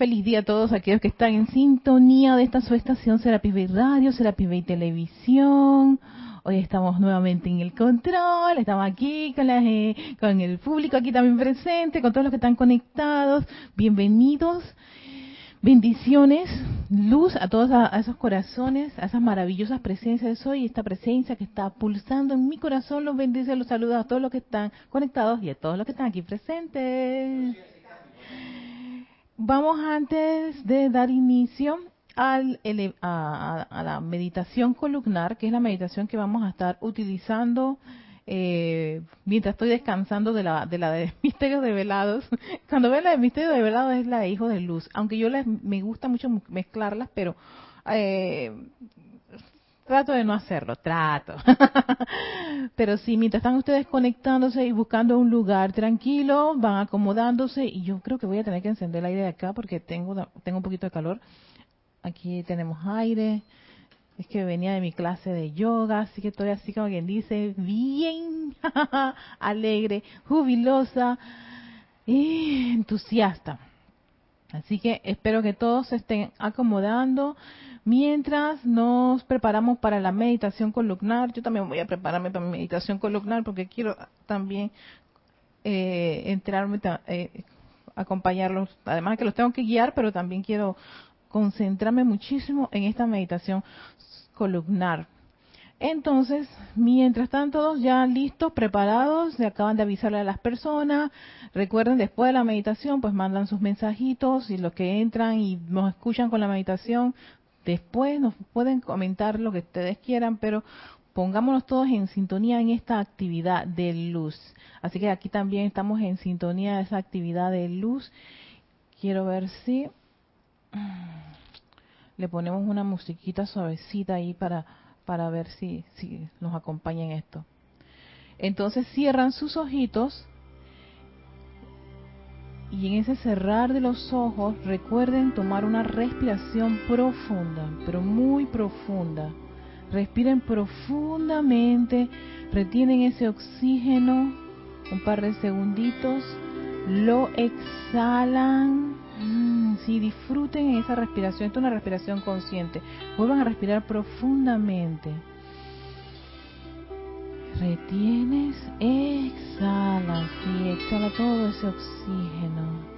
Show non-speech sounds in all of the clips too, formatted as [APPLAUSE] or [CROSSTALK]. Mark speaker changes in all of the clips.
Speaker 1: Feliz día a todos aquellos que están en sintonía de esta su estación Serapis Bay Radio, Serapis Bay Televisión. Hoy estamos nuevamente en el control, estamos aquí con, la, con el público aquí también presente, con todos los que están conectados. Bienvenidos. Bendiciones, luz a todos a, esos corazones, a esas maravillosas presencias de soy, esta presencia que está pulsando en mi corazón, los bendice, los saluda a todos los que están conectados y a todos los que están aquí presentes. Vamos antes de dar inicio al, a, a, la meditación columnar, que es la meditación que vamos a estar utilizando eh, mientras estoy descansando de la de la de [LAUGHS] misterios develados. Cuando ven la de misterios develados es la de hijos de luz, aunque yo les, me gusta mucho mezclarlas, pero eh, trato de no hacerlo, trato. [LAUGHS] pero sí, mientras están ustedes conectándose y buscando un lugar tranquilo, van acomodándose y yo creo que voy a tener que encender el aire de acá porque tengo tengo un poquito de calor. Aquí tenemos aire es que venía de mi clase de yoga, así que estoy así como quien dice, bien [LAUGHS] alegre, jubilosa y entusiasta. Así que espero que todos se estén acomodando mientras nos preparamos para la meditación columnar. Yo también voy a prepararme para mi meditación columnar porque quiero también eh, entrarme, eh, acompañarlos. Además que los tengo que guiar, pero también quiero concentrarme muchísimo en esta meditación columnar. Entonces, mientras están todos ya listos, preparados, se acaban de avisarle a las personas. Recuerden, después de la meditación, pues mandan sus mensajitos y los que entran y nos escuchan con la meditación, después nos pueden comentar lo que ustedes quieran, pero pongámonos todos en sintonía en esta actividad de luz. Así que aquí también estamos en sintonía de esa actividad de luz. Quiero ver si le ponemos una musiquita suavecita ahí para, para ver si, si nos acompaña en esto. Entonces cierran sus ojitos y en ese cerrar de los ojos recuerden tomar una respiración profunda, pero muy profunda. Respiren profundamente, retienen ese oxígeno un par de segunditos, lo exhalan Mm, sí, disfruten esa respiración. Esto es una respiración consciente. Vuelvan a respirar profundamente. Retienes, exhalas y exhala todo ese oxígeno.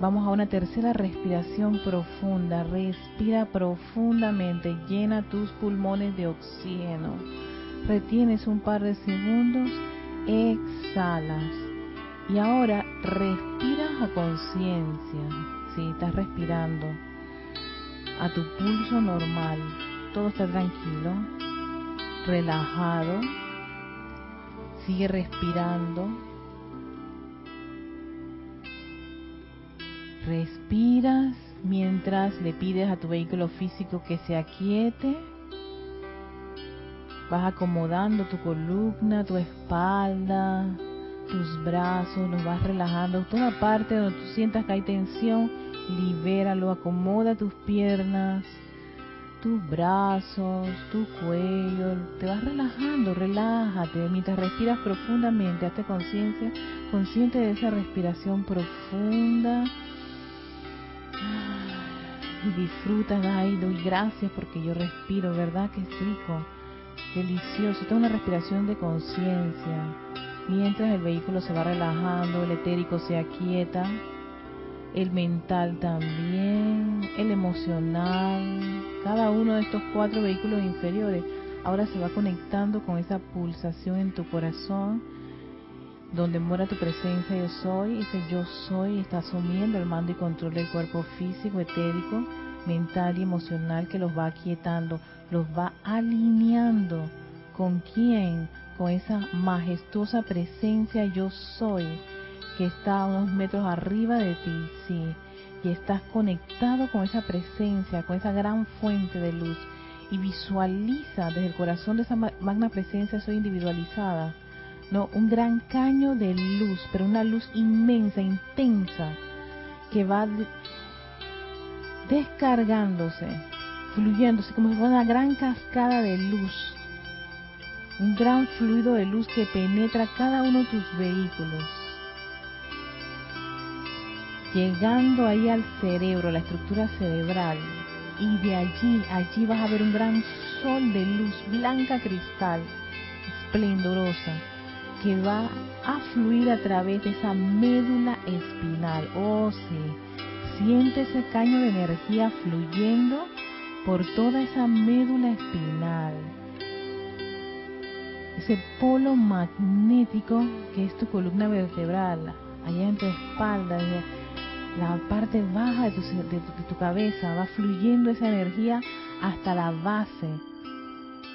Speaker 1: Vamos a una tercera respiración profunda. Respira profundamente. Llena tus pulmones de oxígeno. Retienes un par de segundos. Exhalas. Y ahora respiras a conciencia estás respirando a tu pulso normal, todo está tranquilo, relajado, sigue respirando, respiras mientras le pides a tu vehículo físico que se aquiete, vas acomodando tu columna, tu espalda, tus brazos, los vas relajando, toda parte donde tú sientas que hay tensión, libéralo, acomoda tus piernas, tus brazos, tu cuello, te vas relajando, relájate, mientras respiras profundamente, hazte conciencia, consciente de esa respiración profunda. Y disfruta, ay, doy gracias porque yo respiro, ¿verdad? Que es rico, delicioso. Esta es una respiración de conciencia. Mientras el vehículo se va relajando, el etérico se aquieta, el mental también, el emocional, cada uno de estos cuatro vehículos inferiores. Ahora se va conectando con esa pulsación en tu corazón, donde mora tu presencia yo soy, ese yo soy está asumiendo el mando y control del cuerpo físico, etérico, mental y emocional que los va aquietando, los va alineando. Con quién, con esa majestuosa presencia yo soy que está a unos metros arriba de ti, sí, y estás conectado con esa presencia, con esa gran fuente de luz. Y visualiza desde el corazón de esa magna presencia soy individualizada, no, un gran caño de luz, pero una luz inmensa, intensa que va descargándose, fluyéndose como si fuera una gran cascada de luz. Un gran fluido de luz que penetra cada uno de tus vehículos, llegando ahí al cerebro, la estructura cerebral, y de allí, allí vas a ver un gran sol de luz blanca cristal, esplendorosa, que va a fluir a través de esa médula espinal. Oh, sí, siente ese caño de energía fluyendo por toda esa médula espinal. Ese polo magnético que es tu columna vertebral, allá en tu espalda, la parte baja de tu, cabeza, va fluyendo esa energía hasta la base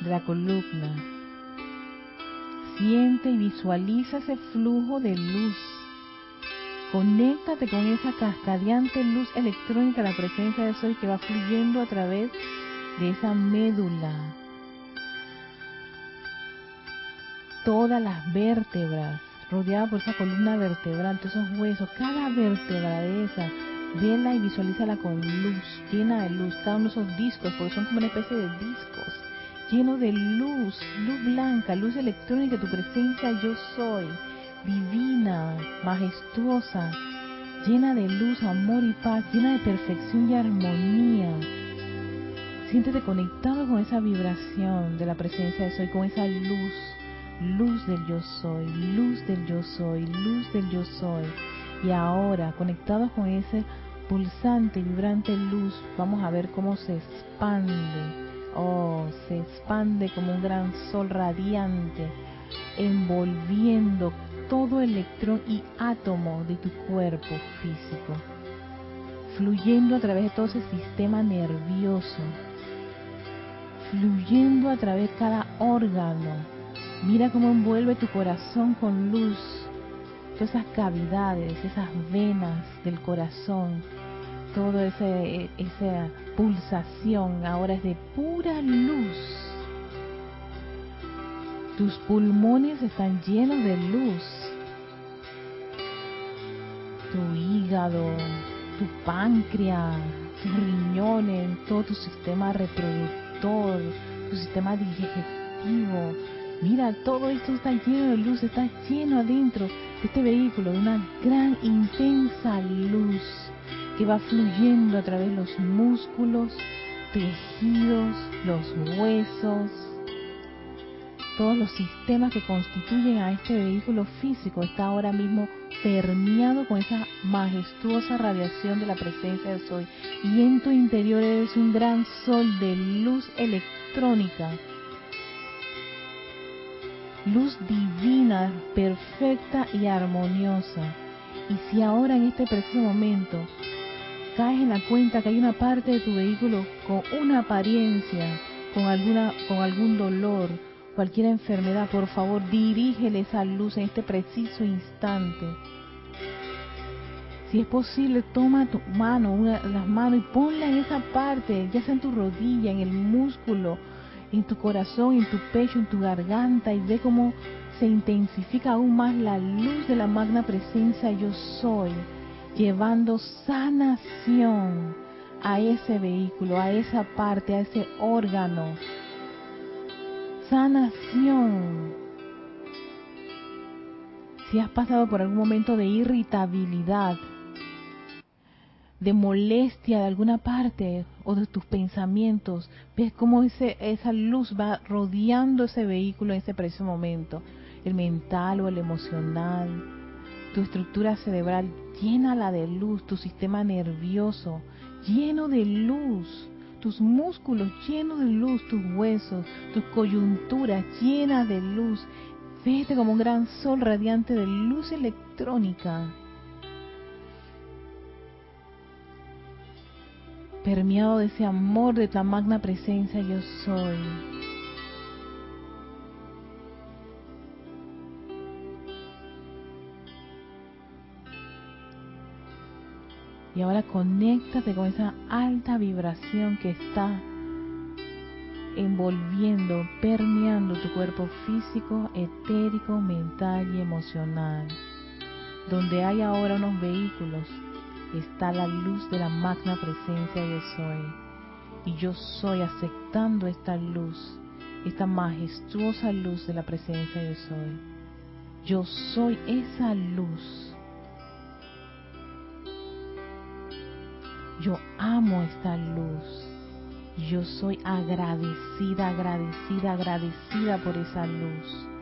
Speaker 1: de la columna. Siente y visualiza ese flujo de luz. Conéctate con esa cascadeante luz electrónica, la presencia de Soy que va fluyendo a través de esa médula. Todas las vértebras rodeada por esa columna vertebral, todos esos huesos, cada vértebra de esa, vela y visualízala con luz, llena de luz, cada uno de esos discos, porque son como una especie de discos, lleno de luz, luz blanca, luz electrónica, tu presencia yo soy, divina, majestuosa, llena de luz, amor y paz, llena de perfección y armonía. Siéntete conectado con esa vibración de la presencia de soy, con esa luz luz del yo soy, luz del yo soy, luz del yo soy. Y ahora, conectados con ese pulsante, vibrante luz, vamos a ver cómo se expande. Oh, se expande como un gran sol radiante, envolviendo todo electrón y átomo de tu cuerpo físico, fluyendo a través de todo ese sistema nervioso, fluyendo a través de cada órgano, Mira cómo envuelve tu corazón con luz, todas esas cavidades, esas venas del corazón, toda esa pulsación ahora es de pura luz. Tus pulmones están llenos de luz. Tu hígado, tu páncreas, tus riñones, todo tu sistema reproductor, tu sistema digestivo, Mira, todo esto está lleno de luz, está lleno adentro de este vehículo de una gran, intensa luz que va fluyendo a través de los músculos, tejidos, los huesos, todos los sistemas que constituyen a este vehículo físico está ahora mismo permeado con esa majestuosa radiación de la presencia de Soy. Y en tu interior eres un gran sol de luz electrónica luz divina, perfecta y armoniosa. Y si ahora en este preciso momento caes en la cuenta que hay una parte de tu vehículo con una apariencia, con alguna, con algún dolor, cualquier enfermedad, por favor dirígele esa luz en este preciso instante. Si es posible, toma tu mano, una, las manos y ponla en esa parte, ya sea en tu rodilla, en el músculo, en tu corazón, en tu pecho, en tu garganta y ve cómo se intensifica aún más la luz de la magna presencia yo soy, llevando sanación a ese vehículo, a esa parte, a ese órgano. Sanación. Si has pasado por algún momento de irritabilidad, de molestia de alguna parte o de tus pensamientos, ves cómo ese, esa luz va rodeando ese vehículo en ese preciso momento, el mental o el emocional, tu estructura cerebral, llénala de luz, tu sistema nervioso, lleno de luz, tus músculos llenos de luz, tus huesos, tus coyunturas llenas de luz. Vete como un gran sol radiante de luz electrónica permeado de ese amor de la magna presencia yo soy. Y ahora conéctate con esa alta vibración que está envolviendo, permeando tu cuerpo físico, etérico, mental y emocional. Donde hay ahora unos vehículos está la luz de la magna presencia yo soy. Y yo soy aceptando esta luz, esta majestuosa luz de la presencia yo soy. Yo soy esa luz. yo amo esta luz. Yo soy agradecida, agradecida, agradecida por esa luz.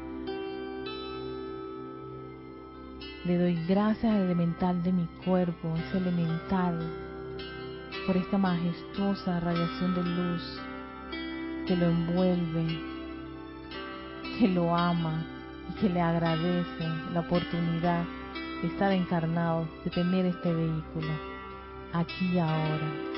Speaker 1: Le doy gracias al elemental de mi cuerpo, ese elemental, por esta majestuosa radiación de luz que lo envuelve, que lo ama y que le agradece la oportunidad de estar encarnado, de tener este vehículo aquí y ahora.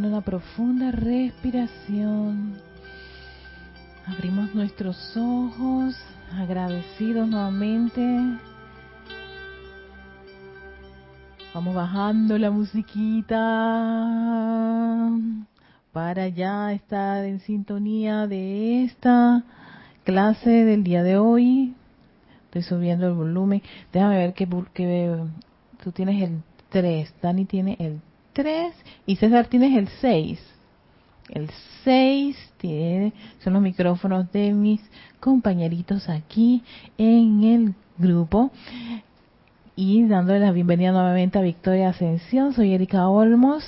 Speaker 1: Tomando una profunda respiración. Abrimos nuestros ojos, agradecidos nuevamente. Vamos bajando la musiquita para ya estar en sintonía de esta clase del día de hoy. Estoy subiendo el volumen. Déjame ver que, que tú tienes el 3, Dani tiene el 3 y César tienes el 6. El 6 tiene, son los micrófonos de mis compañeritos aquí en el grupo. Y dándole la bienvenida nuevamente a Victoria Ascensión, soy Erika Olmos.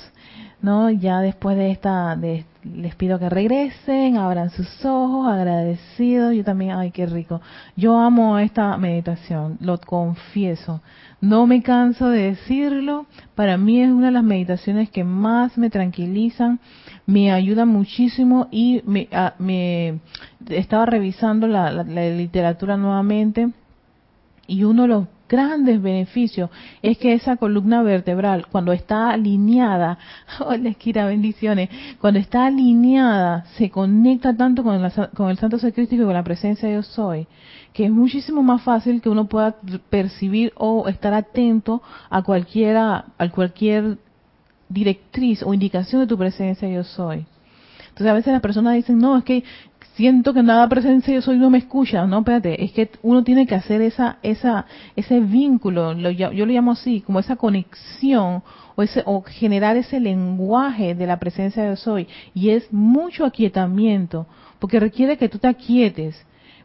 Speaker 1: ¿No? Ya después de esta, de, les pido que regresen, abran sus ojos, agradecidos. Yo también, ay, qué rico. Yo amo esta meditación, lo confieso. No me canso de decirlo. Para mí es una de las meditaciones que más me tranquilizan, me ayuda muchísimo y me, ah, me estaba revisando la, la literatura nuevamente y uno de los grandes beneficios es que esa columna vertebral, cuando está alineada, [LAUGHS] hola Esquira, bendiciones, cuando está alineada, se conecta tanto con, con el Santo Secrístico y con la presencia de Dios soy, que es muchísimo más fácil que uno pueda percibir o estar atento a cualquiera, a cualquier directriz o indicación de tu presencia yo soy. Entonces a veces las personas dicen, no, es que siento que nada presencia yo soy no me escucha, no, espérate, es que uno tiene que hacer esa, esa, ese vínculo, yo, lo llamo así, como esa conexión o ese, o generar ese lenguaje de la presencia de soy, y es mucho aquietamiento, porque requiere que tú te aquietes,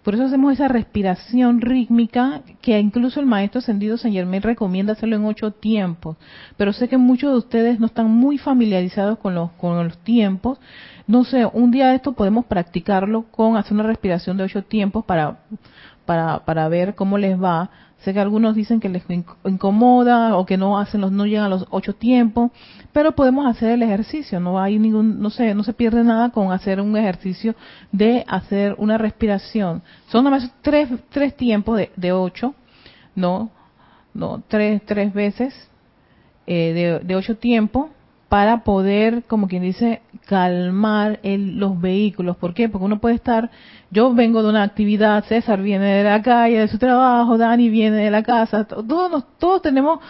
Speaker 1: por eso hacemos esa respiración rítmica que incluso el maestro ascendido San Germán recomienda hacerlo en ocho tiempos. Pero sé que muchos de ustedes no están muy familiarizados con los, con los tiempos. No sé, un día de esto podemos practicarlo con hacer una respiración de ocho tiempos para, para, para ver cómo les va Sé que algunos dicen que les incomoda o que no hacen los no llegan a los ocho tiempos, pero podemos hacer el ejercicio. No hay ningún, no sé, no se pierde nada con hacer un ejercicio de hacer una respiración. Son nada más tres, tres tiempos de, de ocho, no, no, tres, tres veces eh, de, de ocho tiempos para poder, como quien dice, calmar el, los vehículos. ¿Por qué? Porque uno puede estar, yo vengo de una actividad, César viene de la calle, de su trabajo, Dani viene de la casa, todos, todos tenemos,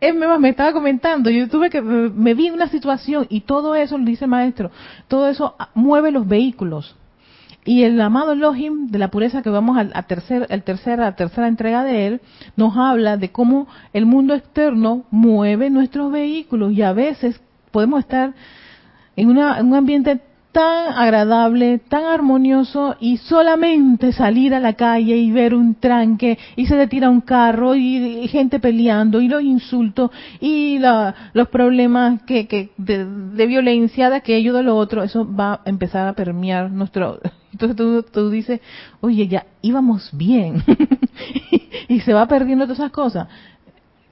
Speaker 1: más, me estaba comentando, yo tuve que, me vi en una situación y todo eso, dice el maestro, todo eso mueve los vehículos. Y el amado Elohim de la pureza que vamos a, tercer, el tercer, la tercera entrega de él, nos habla de cómo el mundo externo mueve nuestros vehículos y a veces podemos estar en, una, un ambiente tan agradable, tan armonioso y solamente salir a la calle y ver un tranque y se le tira un carro y, gente peleando y los insultos y los problemas que, que de, de, violencia de aquello de lo otro, eso va a empezar a permear nuestro... Entonces tú, tú dices, oye, ya íbamos bien [LAUGHS] y se va perdiendo todas esas cosas.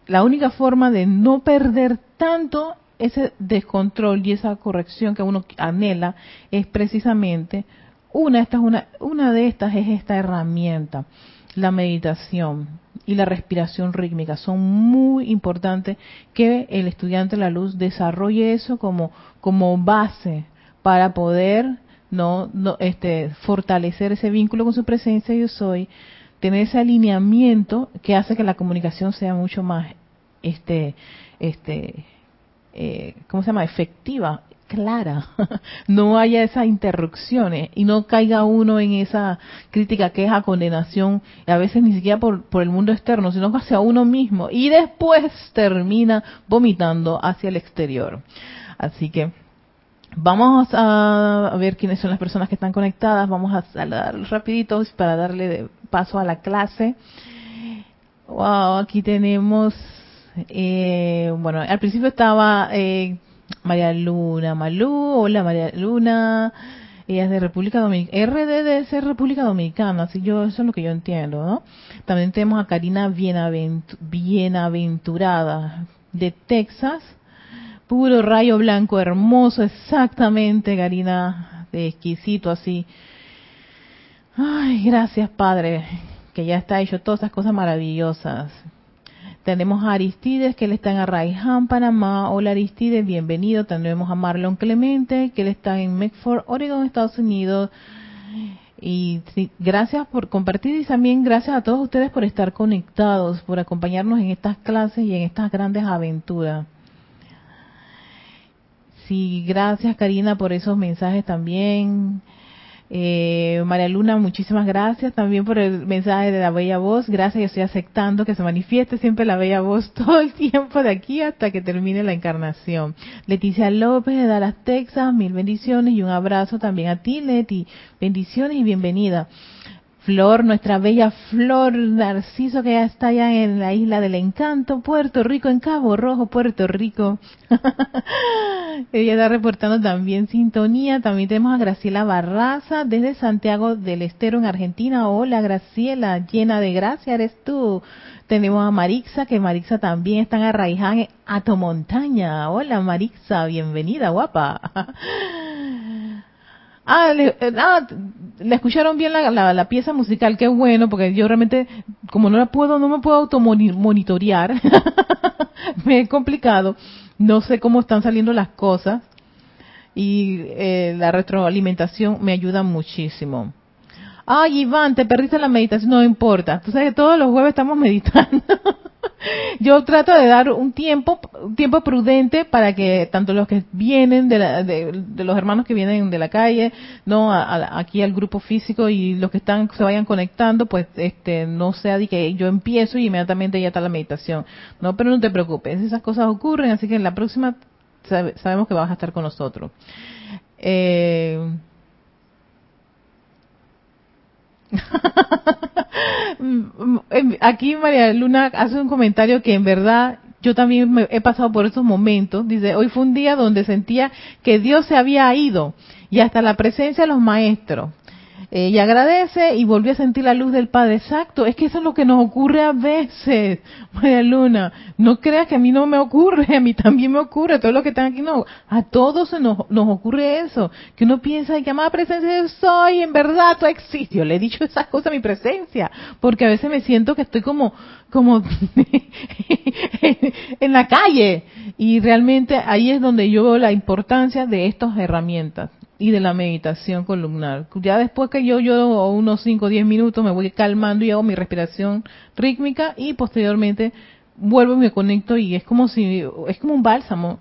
Speaker 1: La única forma de no perder tanto ese descontrol y esa corrección que uno anhela es precisamente una, esta es una, una de estas es esta herramienta, la meditación y la respiración rítmica. Son muy importantes que el estudiante de la luz desarrolle eso como, como base para poder no, no este, fortalecer ese vínculo con su presencia yo soy, tener ese alineamiento que hace que la comunicación sea mucho más este, este, eh, ¿cómo se llama? efectiva, clara, [LAUGHS] no haya esas interrupciones y no caiga uno en esa crítica, queja, condenación, a veces ni siquiera por, por el mundo externo, sino hacia uno mismo y después termina vomitando hacia el exterior. Así que vamos a ver quiénes son las personas que están conectadas, vamos a saludar rapiditos para darle paso a la clase. Wow, aquí tenemos, eh, bueno, al principio estaba eh, María Luna Malú, hola María Luna, ella es de República Dominicana, RD de ser República Dominicana, así yo, eso es lo que yo entiendo, ¿no? También tenemos a Karina Bienaventurada de Texas, puro rayo blanco, hermoso, exactamente, Karina, de exquisito así. Ay, gracias Padre, que ya está hecho todas esas cosas maravillosas. Tenemos a Aristides, que él está en Arraiján, Panamá. Hola Aristides, bienvenido. Tenemos a Marlon Clemente, que él está en Medford, Oregon, Estados Unidos. Y gracias por compartir y también gracias a todos ustedes por estar conectados, por acompañarnos en estas clases y en estas grandes aventuras. Sí, gracias Karina por esos mensajes también. Eh, María Luna, muchísimas gracias también por el mensaje de la bella voz. Gracias, yo estoy aceptando que se manifieste siempre la bella voz [LAUGHS] todo el tiempo de aquí hasta que termine la encarnación. Leticia López de Dallas, Texas, mil bendiciones y un abrazo también a ti, Leti. Bendiciones y bienvenida. Flor, nuestra bella Flor Narciso que ya está allá en la isla del encanto, Puerto Rico, en Cabo Rojo, Puerto Rico. [LAUGHS] Ella está reportando también sintonía. También tenemos a Graciela Barraza desde Santiago del Estero en Argentina. Hola Graciela, llena de gracia eres tú. Tenemos a Marixa, que Marixa también está en Arraiján, a montaña. Hola Marixa, bienvenida, guapa. [LAUGHS] Ah, le, eh, ah, le escucharon bien la, la, pieza musical, qué bueno, porque yo realmente, como no la puedo, no me puedo automonitorear, [LAUGHS] me es complicado, no sé cómo están saliendo las cosas y eh, la retroalimentación me ayuda muchísimo. Ay, Iván, te perdiste la meditación, no importa. Que todos los jueves estamos [LAUGHS] meditando. Yo trato de dar un tiempo, un tiempo prudente para que tanto los que vienen de, de, los hermanos que vienen de la calle, no, aquí al grupo físico y los que están se vayan conectando, pues, este, no sea de que yo empiezo y inmediatamente ya está la meditación. No, pero no te preocupes, esas cosas ocurren, así que en la próxima sabemos que vas a estar con nosotros. Eh, [LAUGHS] Aquí María Luna hace un comentario que en verdad yo también me he pasado por esos momentos. Dice, hoy fue un día donde sentía que Dios se había ido y hasta la presencia de los maestros y agradece y volvió a sentir la luz del Padre. Exacto, es que eso es lo que nos ocurre a veces, [LAUGHS] María Luna. No creas que a mí no me ocurre, a mí también me ocurre, todo lo que están aquí no. A todos nos, nos ocurre eso, que uno piensa que amada presencia yo soy, en verdad tú existes. Yo le he dicho esas cosas a mi presencia, porque a veces me siento que estoy como, como [LAUGHS] en la calle. Y realmente ahí es donde yo veo la importancia de estas herramientas y de la meditación columnar. Ya después que yo yo unos 5 o 10 minutos me voy calmando y hago mi respiración rítmica y posteriormente vuelvo y me conecto y es como si es como un bálsamo.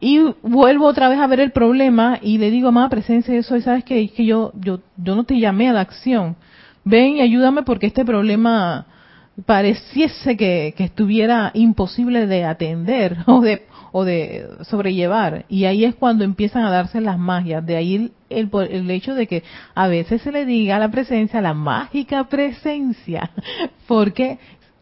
Speaker 1: Y vuelvo otra vez a ver el problema y le digo, amada presencia, eso, ¿sabes que que yo yo yo no te llamé a la acción. Ven y ayúdame porque este problema pareciese que, que estuviera imposible de atender [LAUGHS] o de o de sobrellevar. Y ahí es cuando empiezan a darse las magias. De ahí el, el, hecho de que a veces se le diga a la presencia, la mágica presencia, [LAUGHS] porque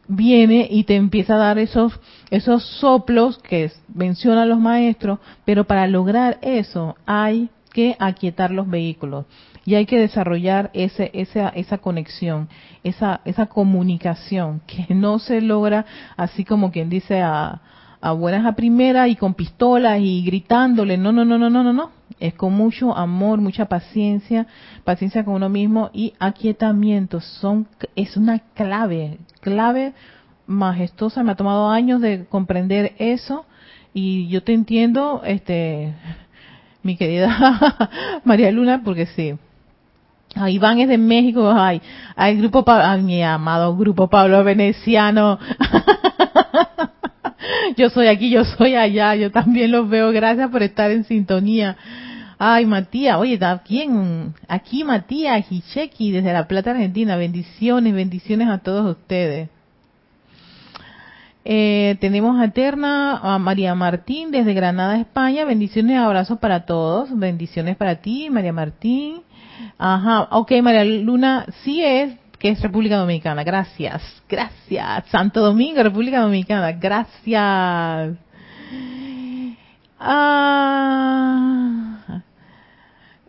Speaker 1: viene y te empieza a dar esos, esos soplos que mencionan los maestros, pero para lograr eso hay que aquietar los vehículos y hay que desarrollar ese, esa, esa conexión, esa, esa comunicación que no se logra así como quien dice a, a buenas a primera y con pistolas y gritándole. No, no, no, no, no, no, no. Es con mucho amor, mucha paciencia, paciencia con uno mismo y aquietamiento. Son, es una clave, clave majestuosa. Me ha tomado años de comprender eso y yo te entiendo, este, [LAUGHS] mi querida [LAUGHS] María Luna, porque sí. A Iván es de México, ay, hay grupo, mi amado grupo Pablo Veneciano. [LAUGHS] yo soy aquí, yo soy allá, yo también los veo. Gracias por estar en sintonía. Ay, Matías, oye, aquí, aquí Matías Hicheki desde La Plata, Argentina. Bendiciones, bendiciones a todos ustedes. Eh, tenemos a Eterna, a María Martín desde Granada, España. Bendiciones abrazos para todos. Bendiciones para ti, María Martín. Ajá, ok, María Luna, sí es que es República Dominicana. Gracias, gracias. Santo Domingo, República Dominicana. Gracias. Ah,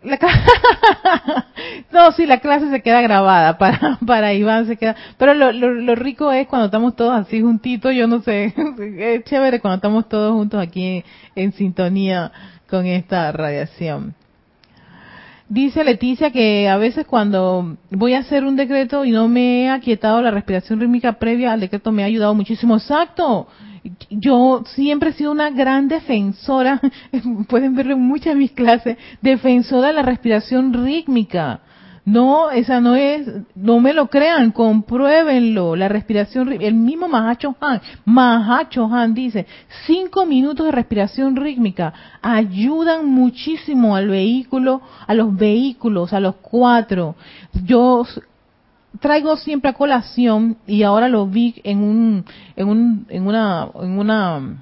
Speaker 1: [LAUGHS] no, sí, la clase se queda grabada para, [LAUGHS] para Iván se queda. Pero lo, lo, rico es cuando estamos todos así juntitos, yo no sé, [LAUGHS] es chévere cuando estamos todos juntos aquí en, sintonía con esta radiación. Dice Leticia que a veces cuando voy a hacer un decreto y no me he aquietado la respiración rítmica previa al decreto me ha ayudado muchísimo. Exacto yo siempre he sido una gran defensora, [LAUGHS] pueden verlo en muchas de mis clases, defensora de la respiración rítmica. No, esa no es, no me lo crean, compruébenlo. La respiración, el mismo Mahacho Han, Mahacho Han dice, cinco minutos de respiración rítmica ayudan muchísimo al vehículo, a los vehículos, a los cuatro. Yo traigo siempre a colación y ahora lo vi en un en un en una en una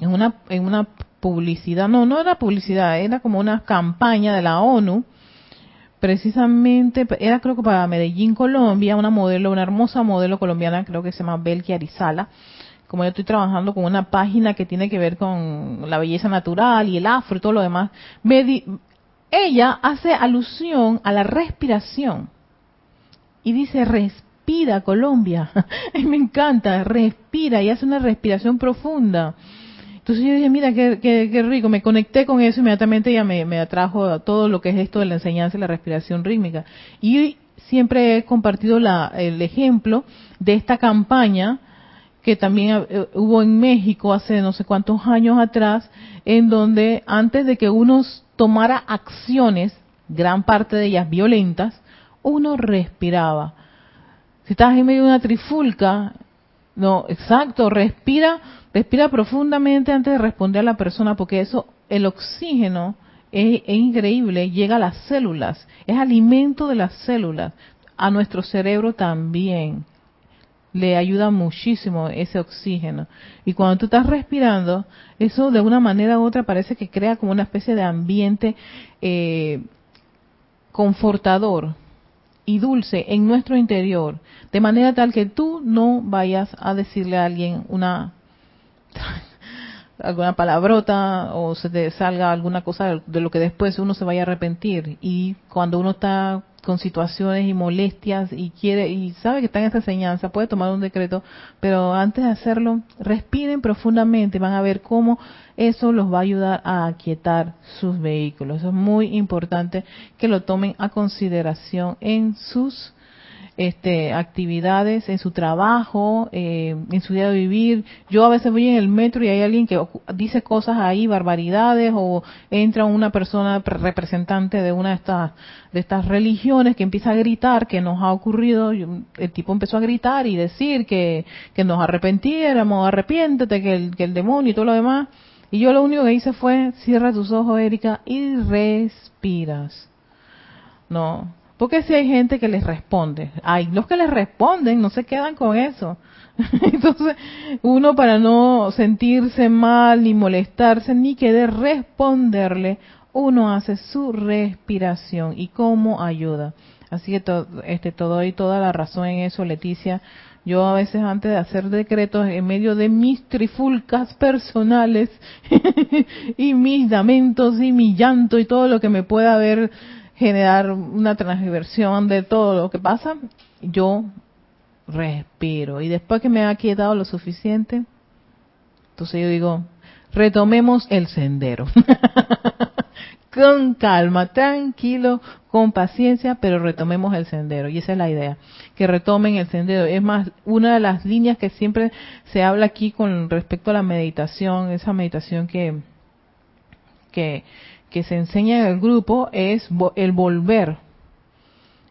Speaker 1: en una en una publicidad no no era publicidad era como una campaña de la ONU precisamente era creo que para Medellín Colombia una modelo una hermosa modelo colombiana creo que se llama Belki Arizala como yo estoy trabajando con una página que tiene que ver con la belleza natural y el afro y todo lo demás ella hace alusión a la respiración y dice respira Colombia. [LAUGHS] me encanta, respira y hace una respiración profunda. Entonces yo dije, mira, qué, rico, me conecté con eso, inmediatamente ya me, atrajo todo lo que es esto de la enseñanza y la respiración rítmica. Y siempre he compartido el ejemplo de esta campaña que también eh, hubo en México hace no sé cuántos años atrás, en donde antes de que uno tomara acciones, gran parte de ellas violentas, uno respiraba. Si estás en medio de una trifulca, no, exacto, respira, respira profundamente antes de responder a la persona, porque eso, el oxígeno es, increíble, llega a las células, es alimento de las células, a nuestro cerebro también le ayuda muchísimo ese oxígeno. Y cuando tú estás respirando, eso de una manera u otra parece que crea como una especie de ambiente eh, confortador y dulce en nuestro interior, de manera tal que tú no vayas a decirle a alguien una [LAUGHS] alguna palabrota o se te salga alguna cosa de lo que después uno se vaya a arrepentir. Y cuando uno está con situaciones y molestias y quiere y sabe que está en esa enseñanza, puede tomar un decreto, pero antes de hacerlo, respiren profundamente, van a ver cómo eso los va a ayudar a aquietar sus vehículos. Eso es muy importante que lo tomen a consideración en sus este, actividades, en su trabajo, eh, en su día de vivir. Yo a veces voy en el metro y hay alguien que dice cosas ahí, barbaridades, o entra una persona representante de una de estas, de estas religiones que empieza a gritar, que nos ha ocurrido, el tipo empezó a gritar y decir que, que nos arrepentiéramos, arrepiéntete, que el, que el demonio y todo lo demás. Y yo lo único que hice fue, cierra tus ojos, Erika, y respiras. No, porque si hay gente que les responde, hay los que les responden, no se quedan con eso. [LAUGHS] Entonces, uno para no sentirse mal, ni molestarse, ni querer responderle, uno hace su respiración y cómo ayuda. Así que to, este, todo y toda la razón en eso, Leticia. Yo a veces antes de hacer decretos en medio de mis trifulcas personales [LAUGHS] y mis lamentos y mi llanto y todo lo que me pueda haber generar una transversión de todo lo que pasa, yo respiro. Y después que me ha quietado lo suficiente, entonces yo digo, retomemos el sendero. [LAUGHS] con calma, tranquilo, con paciencia, pero retomemos el sendero. Y esa es la idea, que retomen el sendero. Es más, una de las líneas que siempre se habla aquí con respecto a la meditación, esa meditación que, que que se enseña en el grupo es el volver,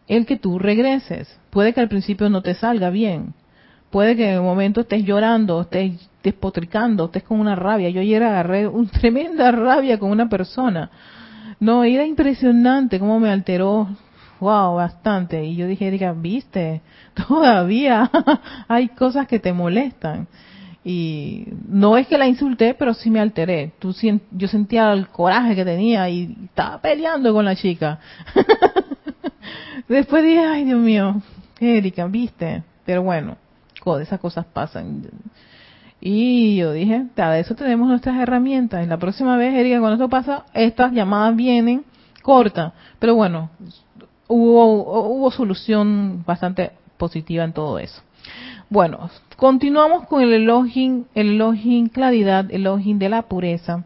Speaker 1: el que tú regreses. Puede que al principio no te salga bien, puede que en un momento estés llorando, estés despotricando, estés con una rabia. Yo ayer agarré una [LAUGHS] tremenda rabia con una persona. No, era impresionante cómo me alteró, wow, bastante. Y yo dije, Erika, viste, [LAUGHS] todavía [LAUGHS] hay cosas que te molestan. Y no es que la insulté, pero sí me alteré. Tú, yo sentía el coraje que tenía y estaba peleando con la chica. [LAUGHS] Después dije, ay Dios mío, Erika, viste. Pero bueno, esas cosas pasan. Y yo dije, de eso tenemos nuestras herramientas. Y la próxima vez, Erika, cuando esto pasa, estas llamadas vienen cortas. Pero bueno, hubo, hubo solución bastante positiva en todo eso. Bueno, continuamos con el elogio, el elogio claridad, el elogio de la pureza.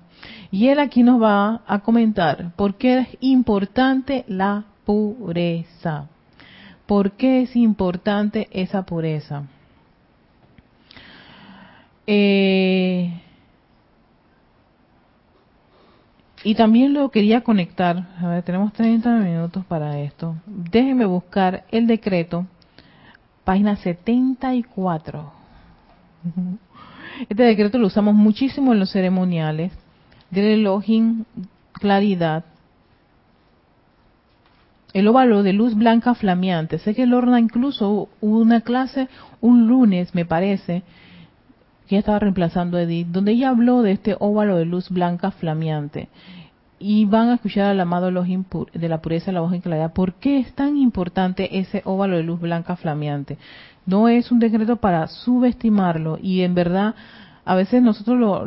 Speaker 1: Y él aquí nos va a comentar por qué es importante la pureza. ¿Por qué es importante esa pureza? Eh, y también lo quería conectar, a ver, tenemos 30 minutos para esto. Déjenme buscar el decreto, página 74. Este decreto lo usamos muchísimo en los ceremoniales del Elohim Claridad. El óvalo de luz blanca flameante. Sé que Lorna incluso hubo una clase un lunes, me parece, que estaba reemplazando a Edith, donde ella habló de este óvalo de luz blanca flameante. Y van a escuchar al amado de la pureza la voz en claridad. ¿Por qué es tan importante ese óvalo de luz blanca flameante? No es un decreto para subestimarlo y en verdad a veces nosotros lo,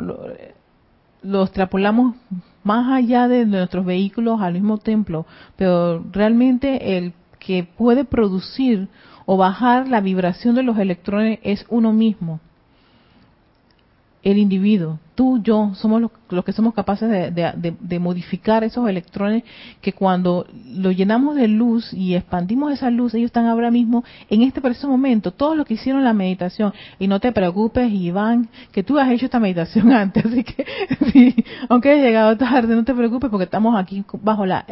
Speaker 1: lo, extrapolamos más allá de nuestros vehículos al mismo templo, pero realmente el que puede producir o bajar la vibración de los electrones es uno mismo el individuo, tú, yo, somos los, que somos capaces de, modificar esos electrones que cuando lo llenamos de luz y expandimos esa luz, ellos están ahora mismo en este preciso momento, todos los que hicieron la meditación, y no te preocupes, Iván, que tú has hecho esta meditación [LAUGHS] antes, así que [LAUGHS] aunque hayas llegado tarde, no te preocupes porque estamos aquí bajo la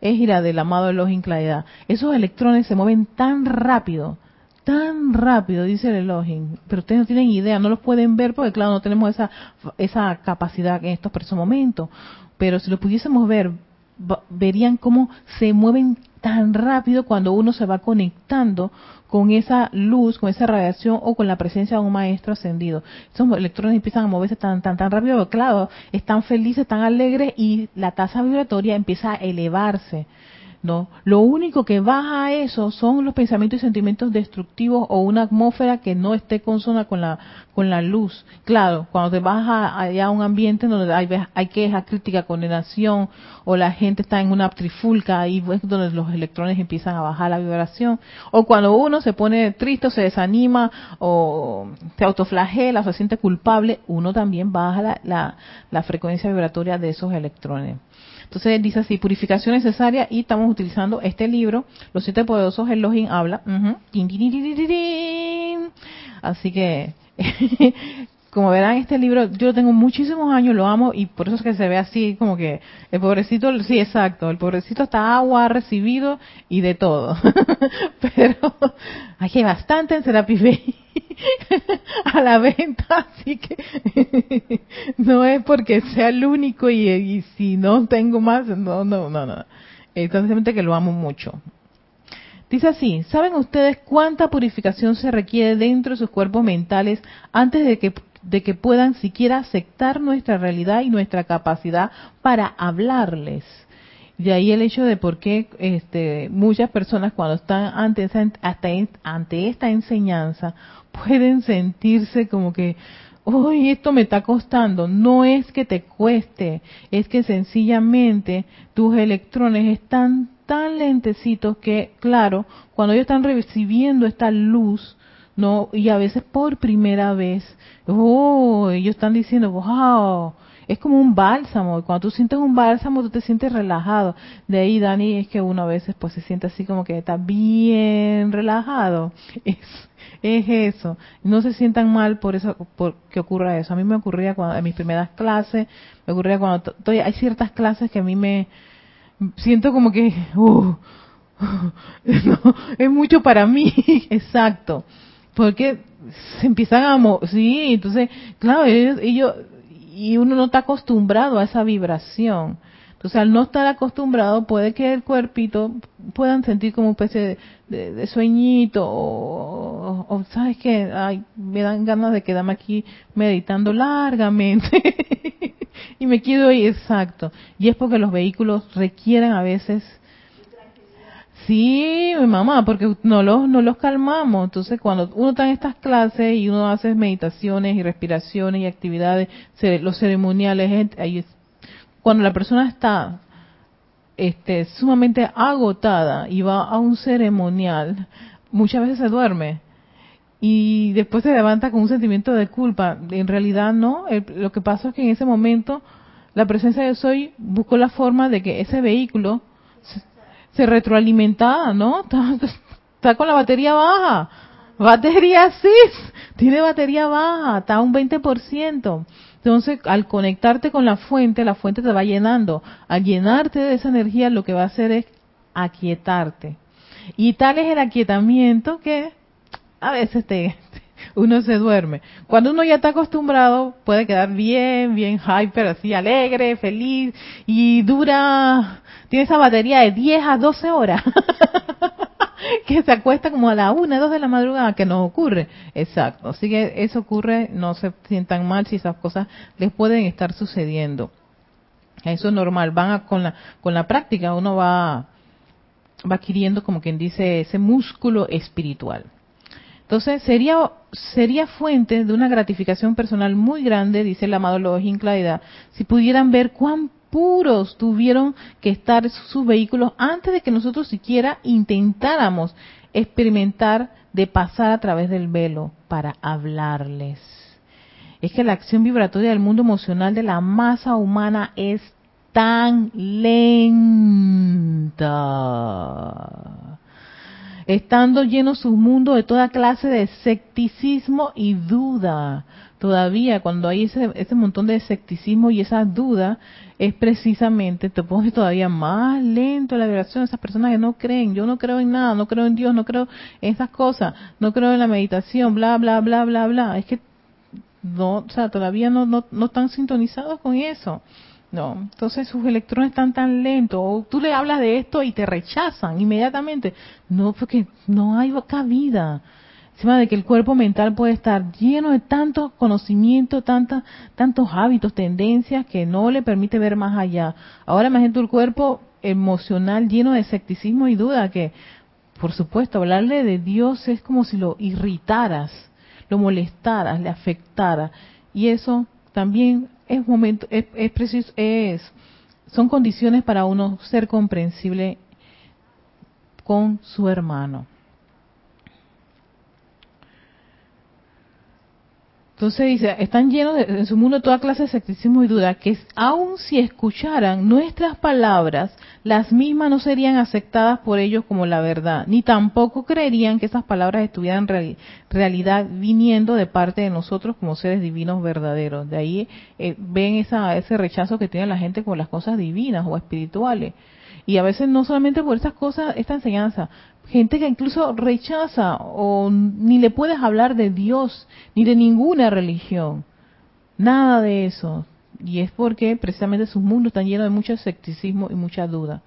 Speaker 1: égida del amado de los inclaridad. Esos electrones se mueven tan rápido, tan rápido, dice el Elohim, pero ustedes no tienen idea, no los pueden ver porque claro, no tenemos esa, esa capacidad en estos precisos momentos, pero si lo pudiésemos ver, verían cómo se mueven tan rápido cuando uno se va conectando con esa luz, con esa radiación o con la presencia de un maestro ascendido. Esos electrones empiezan a moverse tan, tan, tan rápido, claro, están felices, están alegres y la tasa vibratoria empieza a elevarse. ¿No? Lo único que baja a eso son los pensamientos y sentimientos destructivos o una atmósfera que no esté consona con la con la luz. Claro, cuando te vas allá a un ambiente donde hay, hay queja, crítica, condenación o la gente está en una trifulca, ahí donde los electrones empiezan a bajar la vibración. O cuando uno se pone triste se desanima o se autoflagela se siente culpable, uno también baja la, la, la frecuencia vibratoria de esos electrones. Entonces dice así, purificación necesaria y estamos utilizando este libro, Los siete poderosos Elohim habla. Así que, [LAUGHS] como verán, este libro yo tengo muchísimos años, lo amo y por eso es que se ve así como que el pobrecito, sí, exacto, el pobrecito está agua, ha recibido y de todo. [LAUGHS] Pero hay bastante en Serapis [LAUGHS] a la venta, así que [LAUGHS] no es porque sea el único y, si no tengo más, no, no, no, no. Es simplemente que lo amo mucho. Dice así, ¿saben ustedes cuánta purificación se requiere dentro de sus cuerpos mentales antes de que, de que puedan siquiera aceptar nuestra realidad y nuestra capacidad para hablarles? De ahí el hecho de por qué este, muchas personas cuando están ante, hasta ante esta enseñanza pueden sentirse como que, uy, esto me está costando. No es que te cueste, es que sencillamente tus electrones están tan lentecitos que, claro, cuando ellos están recibiendo esta luz, no y a veces por primera vez, oh, ellos están diciendo, wow, es como un bálsamo. Y cuando tú sientes un bálsamo, tú te sientes relajado. De ahí, Dani, es que uno a veces pues se siente así como que está bien relajado. [LAUGHS] Es, es eso. No se sientan mal por eso, por que ocurra eso. A mí me ocurría cuando en mis primeras clases, me ocurría cuando estoy, hay ciertas clases que a mí me siento como que, uh, [LAUGHS] es mucho para mí. [LAUGHS] Exacto. Porque se empiezan a mo sí entonces claro ellos, ellos y uno no está acostumbrado a esa vibración entonces, al no estar acostumbrado, puede que el cuerpito puedan sentir como una especie de, sueñito o, ¿sabes qué? Ay, me dan ganas de quedarme aquí meditando largamente [LAUGHS] y me quedo ahí, exacto. Y es porque los vehículos requieren a veces Sí, mi mamá, porque no los, no los calmamos. Entonces, cuando uno está en estas clases y uno hace meditaciones y respiraciones y actividades, los ceremoniales, cuando la persona está este, sumamente agotada y va a un ceremonial, muchas veces se duerme y después se levanta con un sentimiento de culpa. En realidad no, lo que pasa es que en ese momento la presencia de soy buscó la forma de que ese vehículo se, retroalimentara, ¿no? Está, está, con la batería baja. Batería CIS, tiene batería baja, está a un 20%. Entonces, al conectarte con la fuente, la fuente te va llenando. Al llenarte de esa energía, lo que va a hacer es aquietarte. Y tal es el aquietamiento que a veces te, [LAUGHS] uno se duerme. Cuando uno ya está acostumbrado, puede quedar bien, bien hyper, así alegre, feliz, y dura, tiene esa batería de 10 a 12 horas. [LAUGHS] que se acuesta como a la una, dos de la madrugada, que nos ocurre. Exacto. Así que eso ocurre, no se sientan mal si esas cosas les pueden estar sucediendo. Eso es normal. Van con la con la práctica uno va va adquiriendo como quien dice ese músculo espiritual. Entonces sería sería fuente de una gratificación personal muy grande, dice el amado Login Claridad, si pudieran ver cuán puros tuvieron que estar sus vehículos antes de que nosotros siquiera intentáramos experimentar de pasar a través del velo para hablarles. Es que la acción vibratoria del mundo emocional de la masa humana es tan lenta estando lleno su mundo de toda clase de escepticismo y duda. Todavía cuando hay ese, ese montón de escepticismo y esa duda, es precisamente, te pone todavía más lento la vibración. Esas personas que no creen, yo no creo en nada, no creo en Dios, no creo en esas cosas, no creo en la meditación, bla, bla, bla, bla, bla. Es que no, o sea, todavía no, no, no están sintonizados con eso. No, entonces sus electrones están tan lentos. O tú le hablas de esto y te rechazan inmediatamente. No, porque no hay cabida. Encima de que el cuerpo mental puede estar lleno de tantos conocimientos, tantos, tantos hábitos, tendencias que no le permite ver más allá. Ahora imagínate el cuerpo emocional lleno de escepticismo y duda que, por supuesto, hablarle de Dios es como si lo irritaras, lo molestaras, le afectara. Y eso también es momento, es, es preciso, es, son condiciones para uno ser comprensible con su hermano. Entonces dice, están llenos de, en su mundo toda clase de escepticismo y duda, que aun si escucharan nuestras palabras, las mismas no serían aceptadas por ellos como la verdad, ni tampoco creerían que esas palabras estuvieran realidad viniendo de parte de nosotros como seres divinos verdaderos. De ahí eh, ven esa, ese rechazo que tiene la gente con las cosas divinas o espirituales. Y a veces no solamente por estas cosas, esta enseñanza, gente que incluso rechaza o ni le puedes hablar de Dios ni de ninguna religión. Nada de eso. Y es porque precisamente sus mundos están llenos de mucho escepticismo y mucha duda.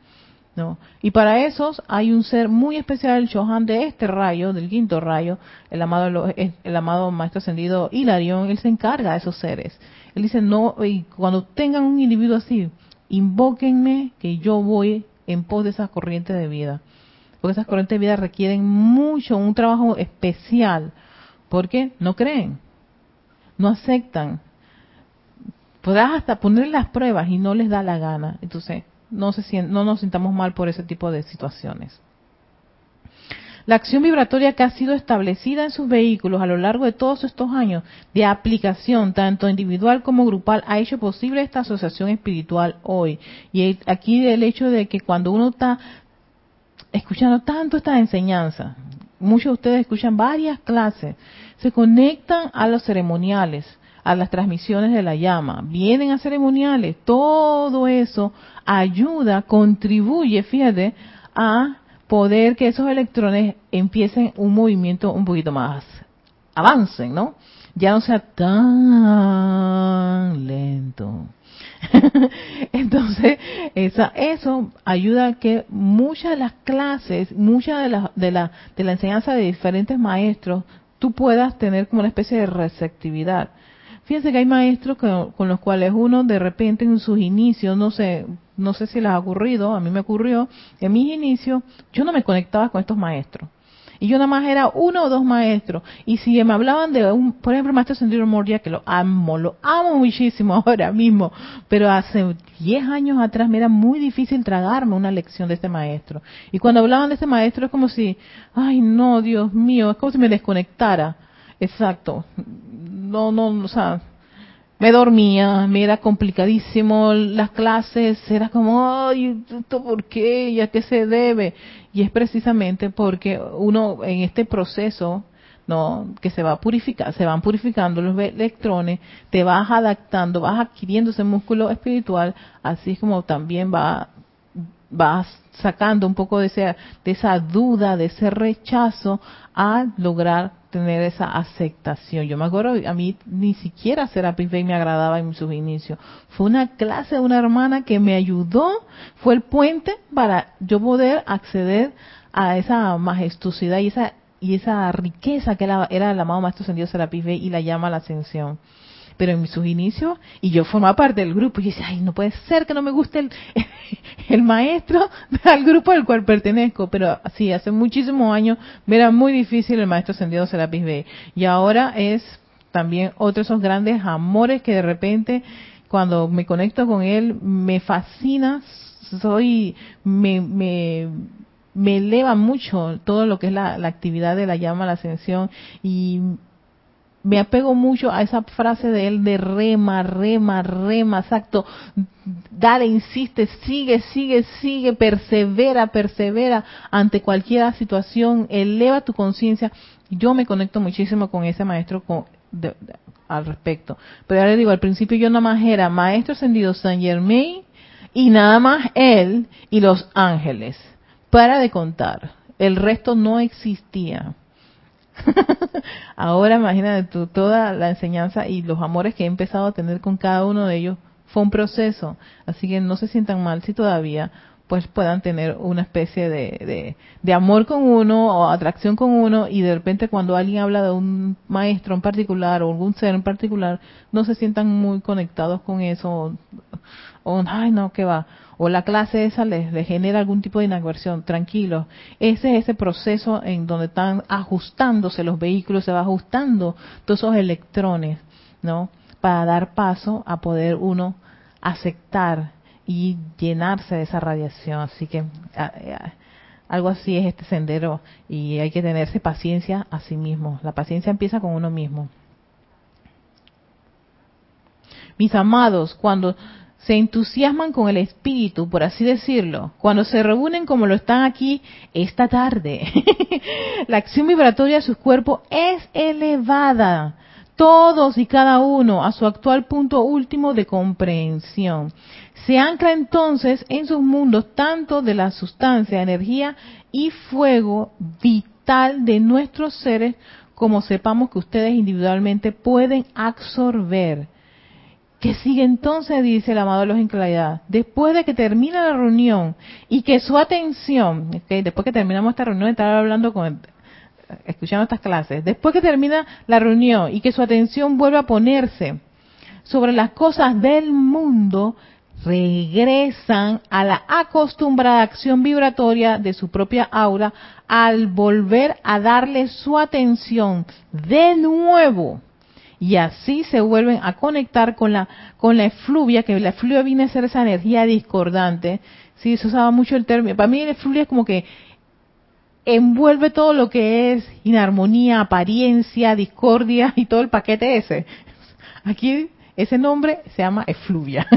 Speaker 1: ¿no? Y para esos hay un ser muy especial, el Shohan de este rayo, del quinto rayo, el amado, el amado Maestro Ascendido Hilarión, él se encarga de esos seres. Él dice, no, y cuando tengan un individuo así, invóquenme que yo voy en pos de esa corriente de vida. Porque esas corrientes de vida requieren mucho, un trabajo especial, porque no creen, no aceptan. Podrás hasta poner las pruebas y no les da la gana. Entonces, no, se, no nos sintamos mal por ese tipo de situaciones. La acción vibratoria que ha sido establecida en sus vehículos a lo largo de todos estos años de aplicación, tanto individual como grupal, ha hecho posible esta asociación espiritual hoy. Y aquí el hecho de que cuando uno está escuchando tanto esta enseñanza, muchos de ustedes escuchan varias clases, se conectan a los ceremoniales, a las transmisiones de la llama, vienen a ceremoniales, todo eso ayuda, contribuye, fíjate, a poder que esos electrones empiecen un movimiento un poquito más avancen, ¿no? Ya no sea tan lento. [LAUGHS] Entonces, eso ayuda a que muchas de las clases, muchas de la, de la, de la enseñanza de diferentes maestros, tú puedas tener como una especie de receptividad. Fíjense que hay maestros con los cuales uno de repente en sus inicios, no sé, no sé si les ha ocurrido, a mí me ocurrió, en mis inicios yo no me conectaba con estos maestros. Y yo nada más era uno o dos maestros. Y si me hablaban de un, por ejemplo, el maestro Sendero Moria, que lo amo, lo amo muchísimo [LAUGHS] ahora mismo, pero hace 10 años atrás me era muy difícil tragarme una lección de este maestro. Y cuando hablaban de este maestro es como si, ay no, Dios mío, es como si me desconectara. Exacto. No, no, o sea, me dormía, me era complicadísimo las clases, era como, ay, ¿esto por qué? ¿Y a qué se debe? Y es precisamente porque uno en este proceso, ¿no? Que se va a se van purificando los electrones, te vas adaptando, vas adquiriendo ese músculo espiritual, así como también va, vas sacando un poco de, ese, de esa duda, de ese rechazo a lograr tener esa aceptación. Yo me acuerdo, a mí ni siquiera Serapis Bay me agradaba en sus inicios. Fue una clase de una hermana que me ayudó, fue el puente para yo poder acceder a esa majestuosidad y esa y esa riqueza que era, el amado Maestro Sendido Serapis Bay y la llama a la ascensión pero en sus inicios, y yo formaba parte del grupo, y yo ay, no puede ser que no me guste el, [LAUGHS] el maestro al grupo al cual pertenezco, pero sí, hace muchísimos años me era muy difícil el maestro Ascendido Serapis B, y ahora es también otro de esos grandes amores que de repente, cuando me conecto con él, me fascina, soy, me, me, me eleva mucho todo lo que es la, la actividad de la llama la ascensión y me apego mucho a esa frase de él de rema, rema, rema, exacto. Dale, insiste, sigue, sigue, sigue, persevera, persevera ante cualquier situación, eleva tu conciencia. Yo me conecto muchísimo con ese maestro al respecto. Pero ya le digo, al principio yo nada más era maestro ascendido San Germain y nada más él y los ángeles. Para de contar. El resto no existía. [LAUGHS] Ahora imagínate tú, toda la enseñanza y los amores que he empezado a tener con cada uno de ellos fue un proceso, así que no se sientan mal si todavía pues puedan tener una especie de, de, amor con uno o atracción con uno y de repente cuando alguien habla de un maestro en particular o algún ser en particular, no se sientan muy conectados con eso o, o ay no, que va o la clase esa les, genera algún tipo de inaversión, tranquilo. Ese es ese proceso en donde están ajustándose los vehículos, se va ajustando todos esos electrones, ¿no? Para dar paso a poder uno aceptar y llenarse de esa radiación. Así que algo así es este sendero y hay que tenerse paciencia a sí mismo. La paciencia empieza con uno mismo. Mis amados, cuando se entusiasman con el espíritu, por así decirlo, cuando se reúnen como lo están aquí esta tarde. [LAUGHS] la acción vibratoria de sus cuerpos es elevada, todos y cada uno a su actual punto último de comprensión. Se ancla entonces en sus mundos tanto de la sustancia, energía y fuego vital de nuestros seres como sepamos que ustedes individualmente pueden absorber que sigue entonces, dice el amado de los en claridad, después de que termina la reunión y que su atención, después que terminamos esta reunión, estar hablando con, escuchando estas clases, después que termina la reunión y que su atención vuelva a ponerse sobre las cosas del mundo, regresan a la acostumbrada acción vibratoria de su propia aura al volver a darle su atención de nuevo y así se vuelven a conectar con la con la efluvia, que la efluvia viene a ser esa energía discordante. Sí, se usaba mucho el término. Para mí la efluvia es como que envuelve todo lo que es inarmonía, apariencia, discordia y todo el paquete ese. Aquí ese nombre se llama efluvia.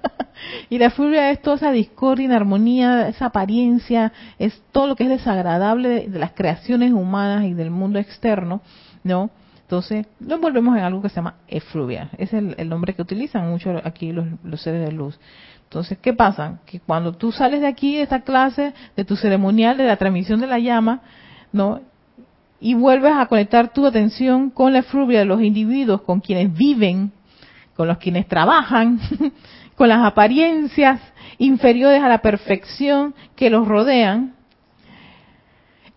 Speaker 1: [LAUGHS] y la efluvia es toda esa discordia, inarmonía, esa apariencia, es todo lo que es desagradable de, de las creaciones humanas y del mundo externo, ¿no? Entonces, lo envolvemos en algo que se llama efluvia. Es el, nombre que utilizan mucho aquí los, seres de luz. Entonces, ¿qué pasa? Que cuando tú sales de aquí, de esta clase, de tu ceremonial, de la transmisión de la llama, ¿no? y vuelves a conectar tu atención con la efluvia de los individuos con quienes viven, con los quienes trabajan, [LAUGHS] con las apariencias inferiores a la perfección que los rodean,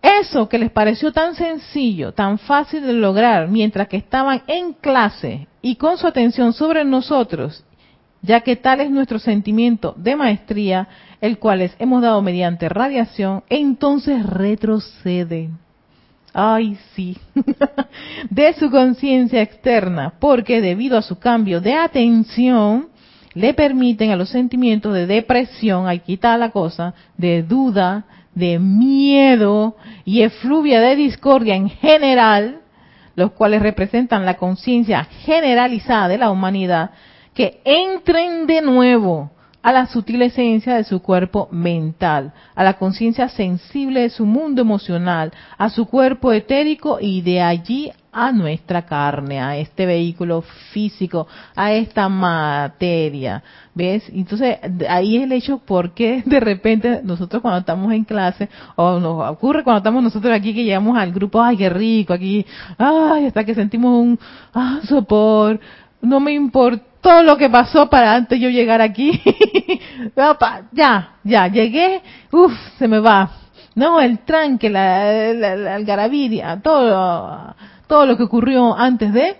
Speaker 1: eso que les pareció tan sencillo, tan fácil de lograr mientras que estaban en clase y con su atención sobre nosotros, ya que tal es nuestro sentimiento de maestría, el cual les hemos dado mediante radiación, entonces retrocede. Ay, sí, [LAUGHS] de su conciencia externa, porque debido a su cambio de atención, le permiten a los sentimientos de depresión, ahí quita la cosa, de duda, de miedo y efluvia de discordia en general, los cuales representan la conciencia generalizada de la humanidad, que entren de nuevo a la sutil esencia de su cuerpo mental, a la conciencia sensible de su mundo emocional, a su cuerpo etérico y de allí a nuestra carne, a este vehículo físico, a esta materia. ¿Ves? Entonces, ahí es el hecho porque de repente nosotros cuando estamos en clase, o nos ocurre cuando estamos nosotros aquí que llegamos al grupo, ay, qué rico, aquí, ay, hasta que sentimos un ah, sopor, no me importó lo que pasó para antes yo llegar aquí. [LAUGHS] ya, ya, llegué, uff, se me va. No, el tranque, la, la, la algarabía, todo todo lo que ocurrió antes de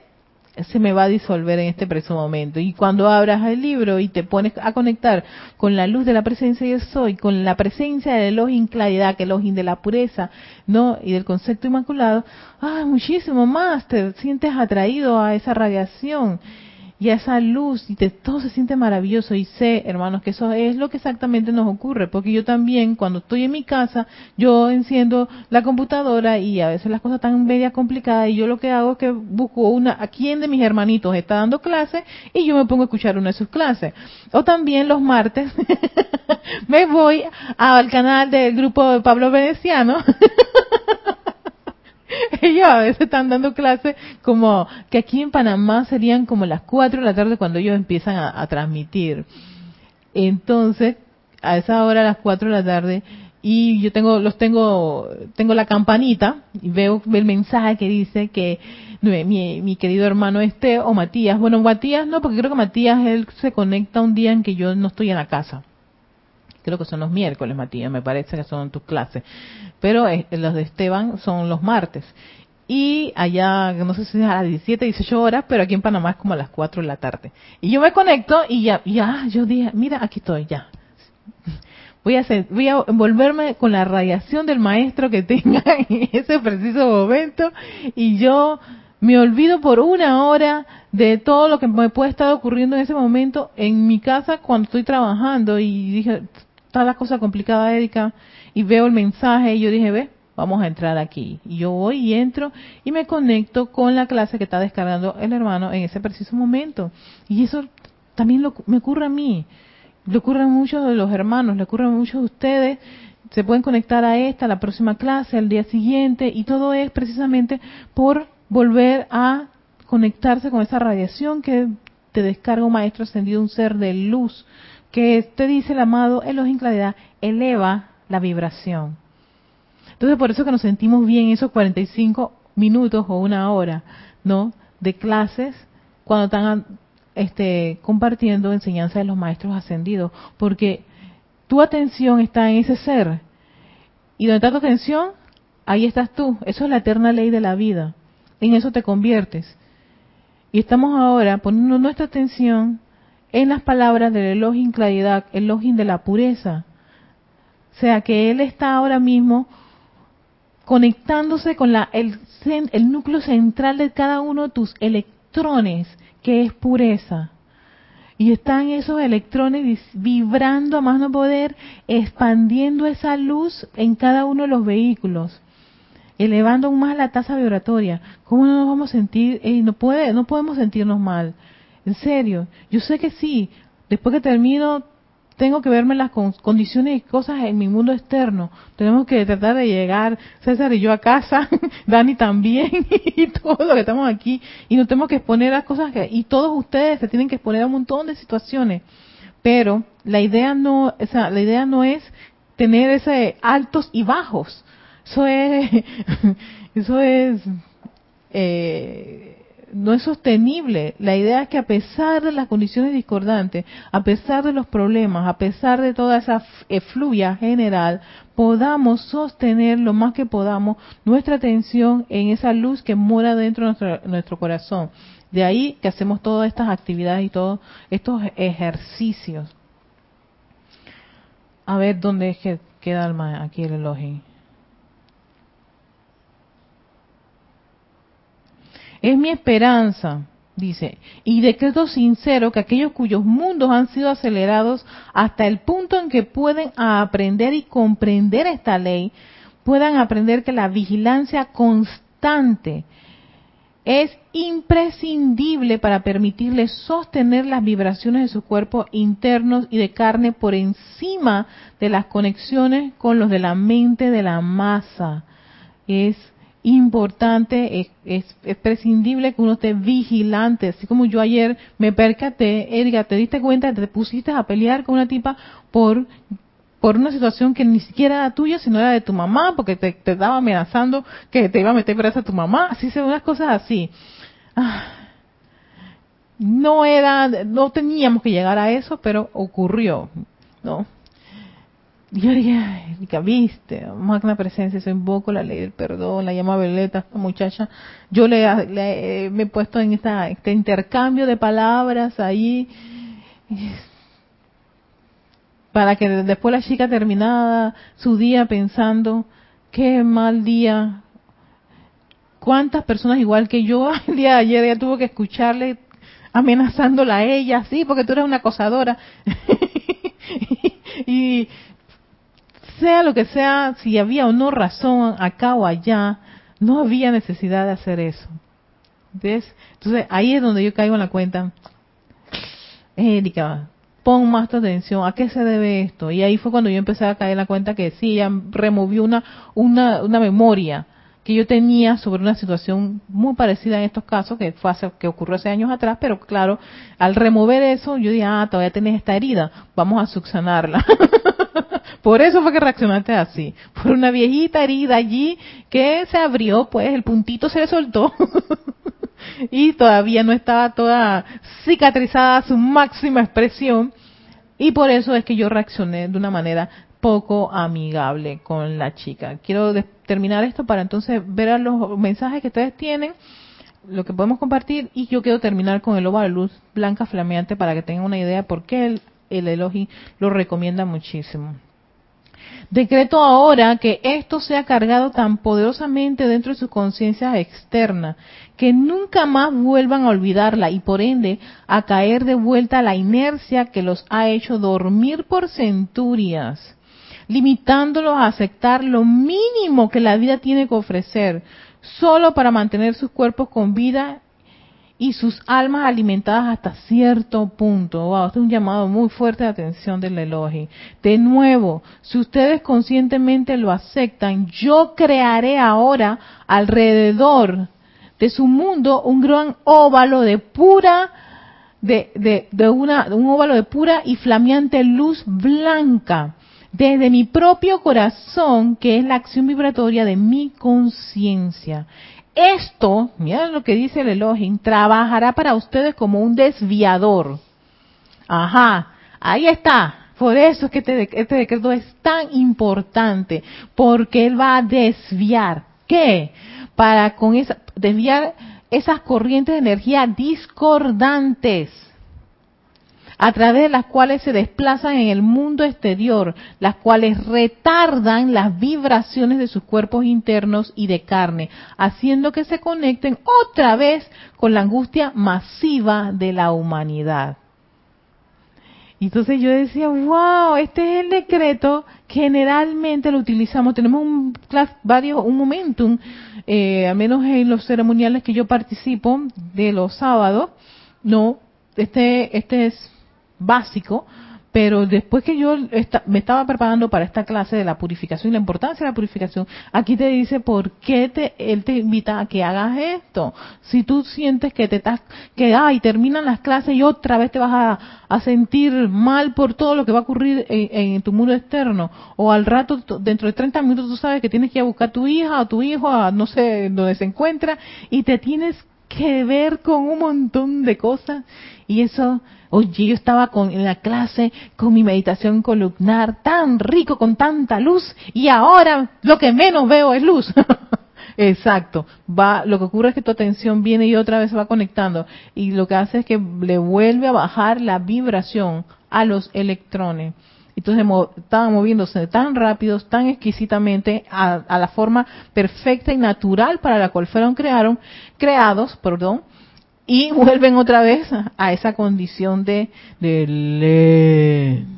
Speaker 1: se me va a disolver en este preciso momento. Y cuando abras el libro y te pones a conectar con la luz de la presencia yo soy, con la presencia del Elohim claridad, que el Elohim de la pureza, ¿no? Y del concepto inmaculado, ah, muchísimo más te sientes atraído a esa radiación y esa luz y todo se siente maravilloso y sé, hermanos, que eso es lo que exactamente nos ocurre, porque yo también cuando estoy en mi casa, yo enciendo la computadora y a veces las cosas están media complicadas y yo lo que hago es que busco una, a quién de mis hermanitos está dando clase y yo me pongo a escuchar una de sus clases. O también los martes [LAUGHS] me voy al canal del grupo de Pablo Veneciano [LAUGHS] [LAUGHS] ellos a veces están dando clases como que aquí en Panamá serían como las 4 de la tarde cuando ellos empiezan a, transmitir. Entonces, a esa hora, a las 4 de la tarde, y yo tengo, los tengo, tengo la campanita y veo el mensaje que dice que mi, mi querido hermano este o Matías, bueno, Matías no, porque creo que Matías él se conecta un día en que yo no estoy en la casa creo que son los miércoles, Matías, me parece que son tus clases, pero eh, los de Esteban son los martes. Y allá, no sé si es a las 17, 18 horas, pero aquí en Panamá es como a las 4 de la tarde. Y yo me conecto y ya, ya, yo dije, mira, aquí estoy, ya. Voy a, hacer, voy a envolverme con la radiación del maestro que tenga [LAUGHS] en ese preciso momento y yo me olvido por una hora de todo lo que me puede estar ocurriendo en ese momento en mi casa cuando estoy trabajando y dije, está la cosa complicada, Erika, y veo el mensaje y yo dije, ve, vamos a entrar aquí. Y yo voy y entro y me conecto con la clase que está descargando el hermano en ese preciso momento. Y eso también lo, me ocurre a mí, le ocurre a muchos de los hermanos, le ocurre a muchos de ustedes. Se pueden conectar a esta, la próxima clase, al día siguiente, y todo es precisamente por volver a conectarse con esa radiación que te descarga un maestro ascendido, un ser de luz, que te dice el amado Elohim Claridad, eleva la vibración. Entonces por eso que nos sentimos bien esos 45 minutos o una hora, ¿no? De clases cuando están este, compartiendo enseñanza de los maestros ascendidos, porque tu atención está en ese ser. Y donde está tu atención, ahí estás tú. Eso es la eterna ley de la vida. En eso te conviertes. Y estamos ahora poniendo nuestra atención en las palabras del Elohim claridad, Elohim de la pureza. O sea que Él está ahora mismo conectándose con la, el, el núcleo central de cada uno de tus electrones, que es pureza. Y están esos electrones vibrando a más no poder, expandiendo esa luz en cada uno de los vehículos, elevando aún más la tasa vibratoria. ¿Cómo no nos vamos a sentir? no, puede, no podemos sentirnos mal. En serio, yo sé que sí. Después que termino, tengo que verme las condiciones y cosas en mi mundo externo. Tenemos que tratar de llegar, César y yo a casa, [LAUGHS] Dani también, [LAUGHS] y todos los que estamos aquí. Y nos tenemos que exponer a cosas que, y todos ustedes se tienen que exponer a un montón de situaciones. Pero la idea no, la idea no es tener ese altos y bajos, Eso es, [LAUGHS] eso es, eh, no es sostenible. La idea es que a pesar de las condiciones discordantes, a pesar de los problemas, a pesar de toda esa efluvia general, podamos sostener lo más que podamos nuestra atención en esa luz que mora dentro de nuestro, nuestro corazón. De ahí que hacemos todas estas actividades y todos estos ejercicios. A ver dónde es que queda aquí el elogio. Es mi esperanza, dice, y decreto sincero que aquellos cuyos mundos han sido acelerados hasta el punto en que pueden aprender y comprender esta ley, puedan aprender que la vigilancia constante es imprescindible para permitirles sostener las vibraciones de sus cuerpos internos y de carne por encima de las conexiones con los de la mente de la masa. Es importante, es, prescindible que uno esté vigilante. Así como yo ayer me percaté, Erika, te diste cuenta, te pusiste a pelear con una tipa por por una situación que ni siquiera era tuya, sino era de tu mamá, porque te, estaba amenazando que te iba a meter presa a tu mamá, así se unas cosas así. Ah, no era, no teníamos que llegar a eso, pero ocurrió, ¿no? [LAUGHS] yo dije, viste, magna presencia, se invoco la ley del perdón, la llama Veleta, esta muchacha. Yo le, me he puesto en esta, este intercambio de palabras ahí, para que después la chica terminada su día pensando, qué mal día, cuántas personas igual que yo [LAUGHS] el día de ayer ya tuvo que escucharle amenazándola a ella, sí, porque tú eres una acosadora. [LAUGHS] y sea lo que sea, si había o no razón acá o allá, no había necesidad de hacer eso. ¿Ves? Entonces ahí es donde yo caigo en la cuenta. Erika, pon más atención, ¿a qué se debe esto? Y ahí fue cuando yo empecé a caer en la cuenta que sí, ella removió una, una, una memoria que yo tenía sobre una situación muy parecida en estos casos, que fue hace, que ocurrió hace años atrás, pero claro, al remover eso, yo dije, ah, todavía tenés esta herida, vamos a subsanarla. [LAUGHS] por eso fue que reaccionaste así, por una viejita herida allí que se abrió, pues el puntito se le soltó. [LAUGHS] y todavía no estaba toda cicatrizada a su máxima expresión. Y por eso es que yo reaccioné de una manera poco amigable con la chica. Quiero terminar esto para entonces ver los mensajes que ustedes tienen, lo que podemos compartir y yo quiero terminar con el lobo de luz blanca flameante para que tengan una idea por qué el, el Elohim lo recomienda muchísimo. Decreto ahora que esto sea cargado tan poderosamente dentro de su conciencia externa que nunca más vuelvan a olvidarla y por ende a caer de vuelta la inercia que los ha hecho dormir por centurias limitándolos a aceptar lo mínimo que la vida tiene que ofrecer, solo para mantener sus cuerpos con vida y sus almas alimentadas hasta cierto punto. Wow, este es un llamado muy fuerte de atención del elogio. De nuevo, si ustedes conscientemente lo aceptan, yo crearé ahora alrededor de su mundo un gran óvalo de pura de, de, de una, un óvalo de pura y flameante luz blanca desde mi propio corazón, que es la acción vibratoria de mi conciencia. Esto, mira lo que dice el Elohim, trabajará para ustedes como un desviador. Ajá, ahí está. Por eso es que este, este decreto es tan importante, porque él va a desviar. ¿Qué? Para con esa, desviar esas corrientes de energía discordantes a través de las cuales se desplazan en el mundo exterior, las cuales retardan las vibraciones de sus cuerpos internos y de carne, haciendo que se conecten otra vez con la angustia masiva de la humanidad. Entonces yo decía, wow, este es el decreto generalmente lo utilizamos. Tenemos un varios, un momentum, eh, al menos en los ceremoniales que yo participo de los sábados, no, este, este es básico, pero después que yo me estaba preparando para esta clase de la purificación y la importancia de la purificación, aquí te dice por qué te, él te invita a que hagas esto. Si tú sientes que te estás, que ay, terminan las clases y otra vez te vas a, sentir mal por todo lo que va a ocurrir en, en, tu mundo externo, o al rato, dentro de 30 minutos tú sabes que tienes que ir a buscar a tu hija o tu hijo, a no sé dónde se encuentra, y te tienes que ver con un montón de cosas, y eso Oye, yo estaba con, en la clase con mi meditación columnar, tan rico, con tanta luz, y ahora lo que menos veo es luz. [LAUGHS] Exacto. Va, lo que ocurre es que tu atención viene y otra vez va conectando, y lo que hace es que le vuelve a bajar la vibración a los electrones. Entonces estaban moviéndose tan rápidos, tan exquisitamente, a, a, la forma perfecta y natural para la cual fueron crearon, creados, perdón, y vuelven otra vez a esa condición de, de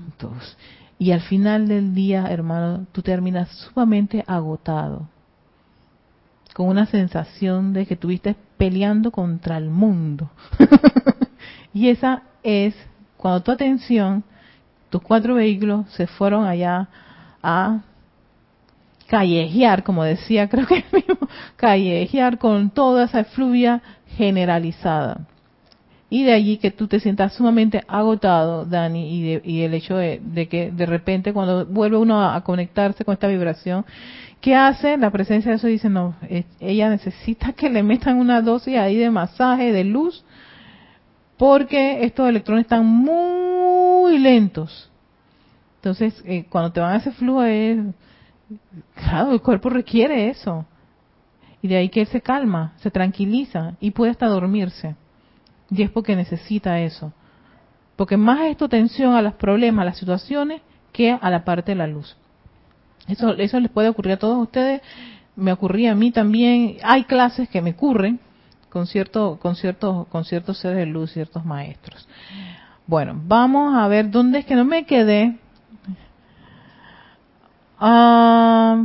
Speaker 1: lentos. Y al final del día, hermano, tú terminas sumamente agotado, con una sensación de que estuviste peleando contra el mundo. [LAUGHS] y esa es cuando tu atención, tus cuatro vehículos se fueron allá a callejear, como decía, [LAUGHS] creo que mismo, callejear con toda esa fluvia generalizada. Y de allí que tú te sientas sumamente agotado, Dani, y, el hecho de, que de repente cuando vuelve uno a, conectarse con esta vibración, ¿qué hace? La presencia de eso dice, no, ella necesita que le metan una dosis ahí de masaje, de luz, porque estos electrones están muy lentos. Entonces, eh, cuando te van a hacer flujo, es, claro, el cuerpo requiere eso. Y de ahí que él se calma, se tranquiliza y puede hasta dormirse. Y es porque necesita eso. Porque más es tu atención a los problemas, a las situaciones, que a la parte de la luz. Eso, eso les puede ocurrir a todos ustedes. Me ocurría a mí también. Hay clases que me ocurren con, cierto, con, ciertos, con ciertos seres de luz, ciertos maestros. Bueno, vamos a ver dónde es que no me quedé. Ah,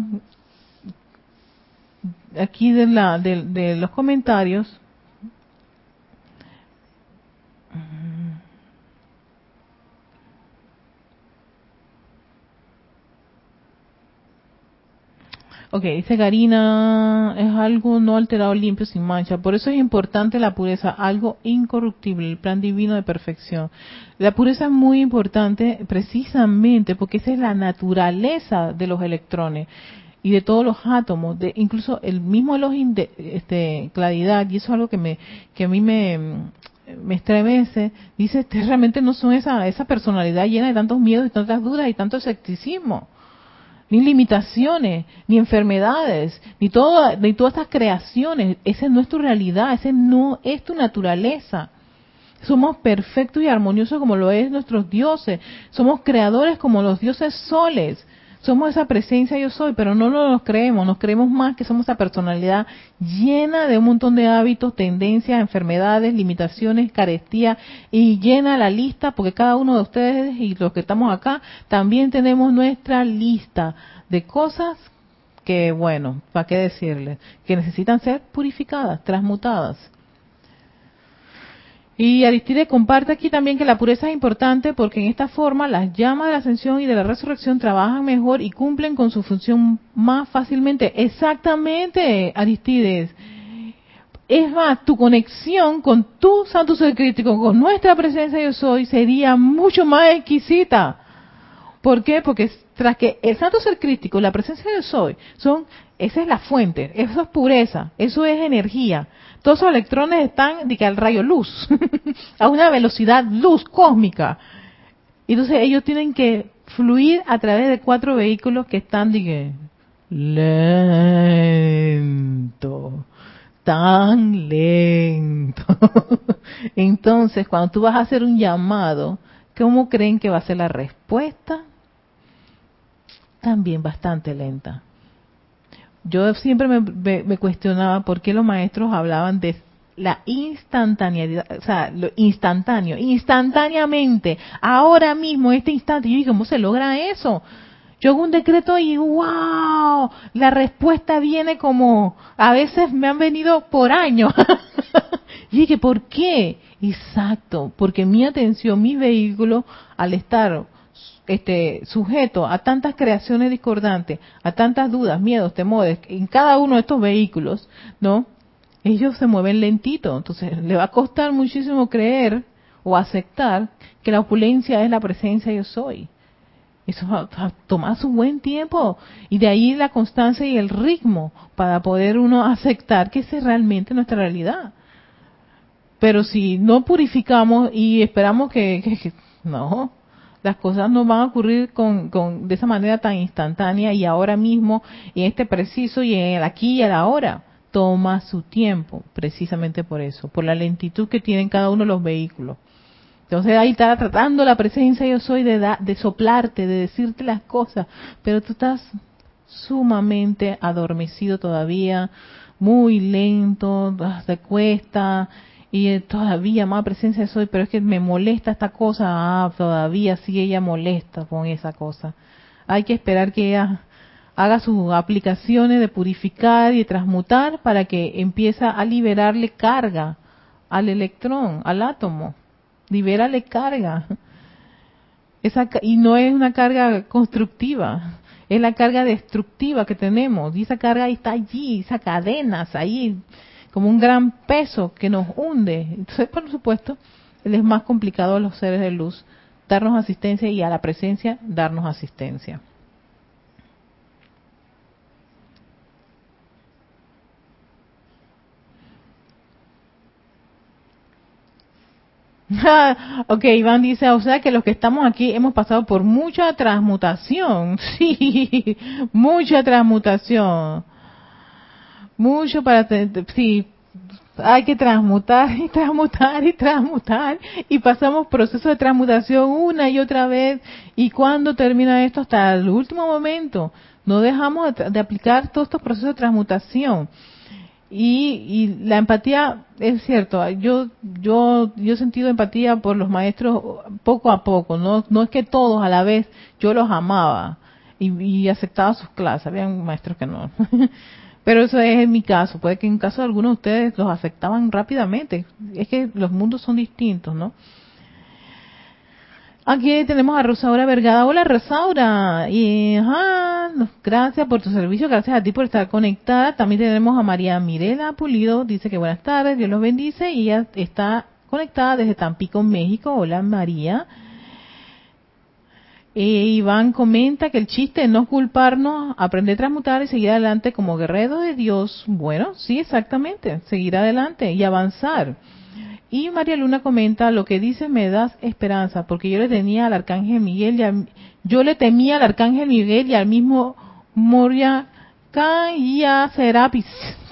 Speaker 1: aquí de, la, de, los comentarios, Ok, dice Karina, es algo no alterado, limpio, sin mancha. Por eso es importante la pureza, algo incorruptible, el plan divino de perfección. La pureza es muy importante precisamente porque esa es la naturaleza de los electrones y de todos los átomos, de incluso el mismo Elohim de este, claridad, y eso es algo que me que a mí me, me estremece, dice, realmente no son esa, esa personalidad llena de tantos miedos y tantas dudas y tanto escepticismo, ni limitaciones, ni enfermedades, ni, todo, ni todas estas creaciones, esa no es tu realidad, esa no es tu naturaleza. Somos perfectos y armoniosos como lo es nuestros dioses, somos creadores como los dioses soles, somos esa presencia yo soy, pero no nos creemos, nos creemos más que somos esa personalidad llena de un montón de hábitos, tendencias, enfermedades, limitaciones, carestía y llena la lista, porque cada uno de ustedes y los que estamos acá también tenemos nuestra lista de cosas que, bueno, ¿para qué decirles? Que necesitan ser purificadas, transmutadas. Y Aristide comparte aquí también que la pureza es importante porque en esta forma las llamas de la ascensión y de la resurrección trabajan mejor y cumplen con su función más fácilmente. Exactamente, Aristides. Es más, tu conexión con tu santo ser crítico, con nuestra presencia yo soy, sería mucho más exquisita. ¿Por qué? Porque tras que el santo ser crítico, la presencia yo soy, son, esa es la fuente, eso es pureza, eso es energía todos esos electrones están de que al rayo luz, [LAUGHS] a una velocidad luz cósmica. Y entonces ellos tienen que fluir a través de cuatro vehículos que están de lento, tan lento. [LAUGHS] entonces, cuando tú vas a hacer un llamado, ¿cómo creen que va a ser la respuesta? También bastante lenta yo siempre me, cuestionaba por qué los maestros hablaban de la instantaneidad, o sea, lo instantáneo, instantáneamente, ahora mismo, este instante. Yo dije, ¿cómo se logra eso? Yo hago un decreto y wow, la respuesta viene como, a veces me han venido por años. [LAUGHS] y dije, ¿por qué? Exacto, porque mi atención, mi vehículo, al estar este, sujeto a tantas creaciones discordantes, a tantas dudas, miedos, temores en cada uno de estos vehículos, ¿no? Ellos se mueven lentito, entonces le va a costar muchísimo creer o aceptar que la opulencia es la presencia yo soy. Eso va a tomar su buen tiempo y de ahí la constancia y el ritmo para poder uno aceptar que esa es realmente nuestra realidad. Pero si no purificamos y esperamos que, no, las cosas no van a ocurrir con, con, de esa manera tan instantánea y ahora mismo, y en este preciso y en el aquí y el ahora. Toma su tiempo, precisamente por eso, por la lentitud que tienen cada uno de los vehículos. Entonces ahí está tratando la presencia yo soy de, de soplarte, de decirte las cosas, pero tú estás sumamente adormecido todavía, muy lento, te cuesta y todavía más presencia soy, pero es que me molesta esta cosa, ah, todavía sigue ella molesta con esa cosa. Hay que esperar que ella haga sus aplicaciones de purificar y transmutar para que empiece a liberarle carga al electrón, al átomo libérale carga. Esa, y no es una carga constructiva, es la carga destructiva que tenemos. Y esa carga está allí, esas cadenas ahí, como un gran peso que nos hunde. Entonces, por supuesto, es más complicado a los seres de luz darnos asistencia y a la presencia darnos asistencia. [LAUGHS] ok, Iván dice, o sea que los que estamos aquí hemos pasado por mucha transmutación. [LAUGHS] Sí, mucha transmutación. Mucho para... Sí, hay que transmutar y transmutar y transmutar y pasamos procesos de transmutación una y otra vez y cuando termina esto hasta el último momento no dejamos de aplicar todos estos procesos de transmutación y, la empatía es cierto, yo yo yo he sentido empatía por los maestros poco a poco, no no es que todos a la vez yo los amaba y, aceptaba sus clases, habían maestros que no. [LAUGHS] Pero eso es en mi caso, puede que en caso de algunos de ustedes los aceptaban rápidamente, es que los mundos son distintos, ¿no? Aquí tenemos a Rosaura Vergada. Hola Rosaura. Y, gracias por tu servicio, gracias a ti por estar conectada. También tenemos a María Mirela Pulido. Dice que buenas tardes, Dios los bendice. Y ella está conectada desde Tampico, México. Hola María. Eh, Iván comenta que el chiste es no culparnos, aprender a transmutar y seguir adelante como guerrero de Dios. Bueno, sí, exactamente. Seguir adelante y avanzar. Y María Luna comenta, lo que dice me das esperanza, porque yo le tenía al arcángel Miguel, y yo le temía al arcángel Miguel y al mismo Moria Kaya Serapis.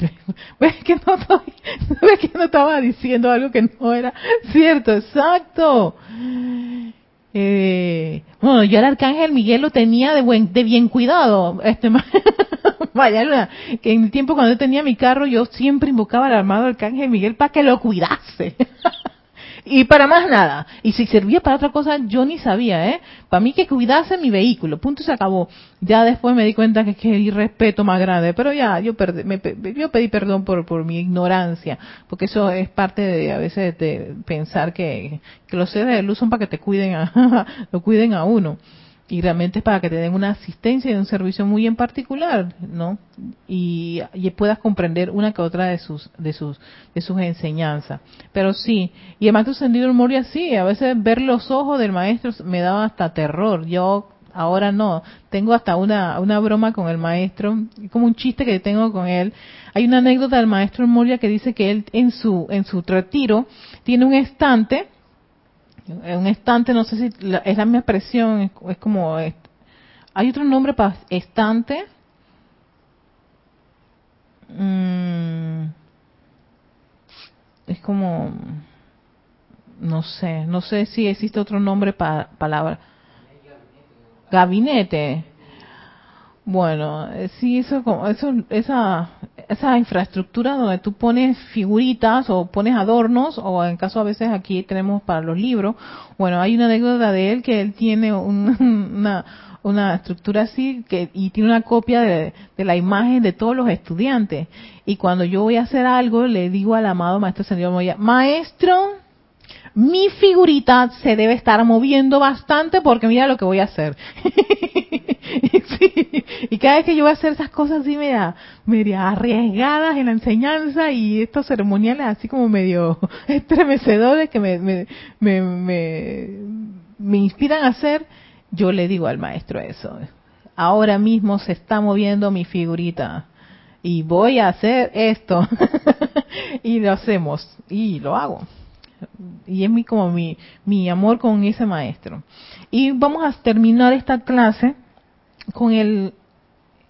Speaker 1: [LAUGHS] ¿Ves que, no [LAUGHS] que no estaba diciendo algo que no era cierto? Exacto. Eh, bueno, yo al arcángel Miguel lo tenía de buen, de bien cuidado. Este, [LAUGHS] vaya, que en el tiempo cuando yo tenía mi carro, yo siempre invocaba al armado arcángel Miguel para que lo cuidase. [LAUGHS] y para más nada. Y si servía para otra cosa, yo ni sabía, ¿eh? Para mí que cuidase mi vehículo, punto y se acabó. Ya después me di cuenta que es el respeto más grande, pero ya, yo, perdí, me, yo pedí perdón por, por mi ignorancia, porque eso es parte de, a veces, de pensar que, que los seres de luz son para que te cuiden a, [LAUGHS] lo cuiden a uno y realmente es para que te den una asistencia y un servicio muy en particular, ¿no? Y, puedas comprender una que otra de sus de sus de sus enseñanzas. Pero sí, y además tu sentido de memoria sí, a veces ver los ojos del maestro me daba hasta terror. Yo ahora no, tengo hasta una una broma con el maestro, como un chiste que tengo con él. Hay una anécdota del maestro Moria que dice que él en su en su retiro tiene un estante un estante, no sé si es la misma expresión, es, como... hay otro nombre para estante. Mm, es como... No sé, no sé si existe otro nombre para palabra. Gabinete. Bueno, eh, sí, eso, eso, esa, esa infraestructura donde tú pones figuritas o pones adornos, o en caso a veces aquí tenemos para los libros, bueno, hay una anécdota de él que él tiene [LAUGHS] una, una estructura así que, y tiene una copia de, de, la imagen de todos los estudiantes. Y cuando yo voy a hacer algo, le digo al amado maestro señor Moya, maestro, mi figurita se debe estar moviendo bastante porque mira lo que voy a hacer. [LAUGHS] [LAUGHS] Y cada vez que yo voy a hacer esas cosas así media, media arriesgadas en la enseñanza y estos ceremoniales así como medio [LAUGHS] estremecedores que me, me, me, me inspiran a hacer, yo le digo al maestro eso. Ahora mismo se está moviendo mi figurita y voy a hacer esto. [LAUGHS] y lo hacemos y lo hago y es mi como mi, mi amor con ese maestro. Y vamos a terminar esta clase con el,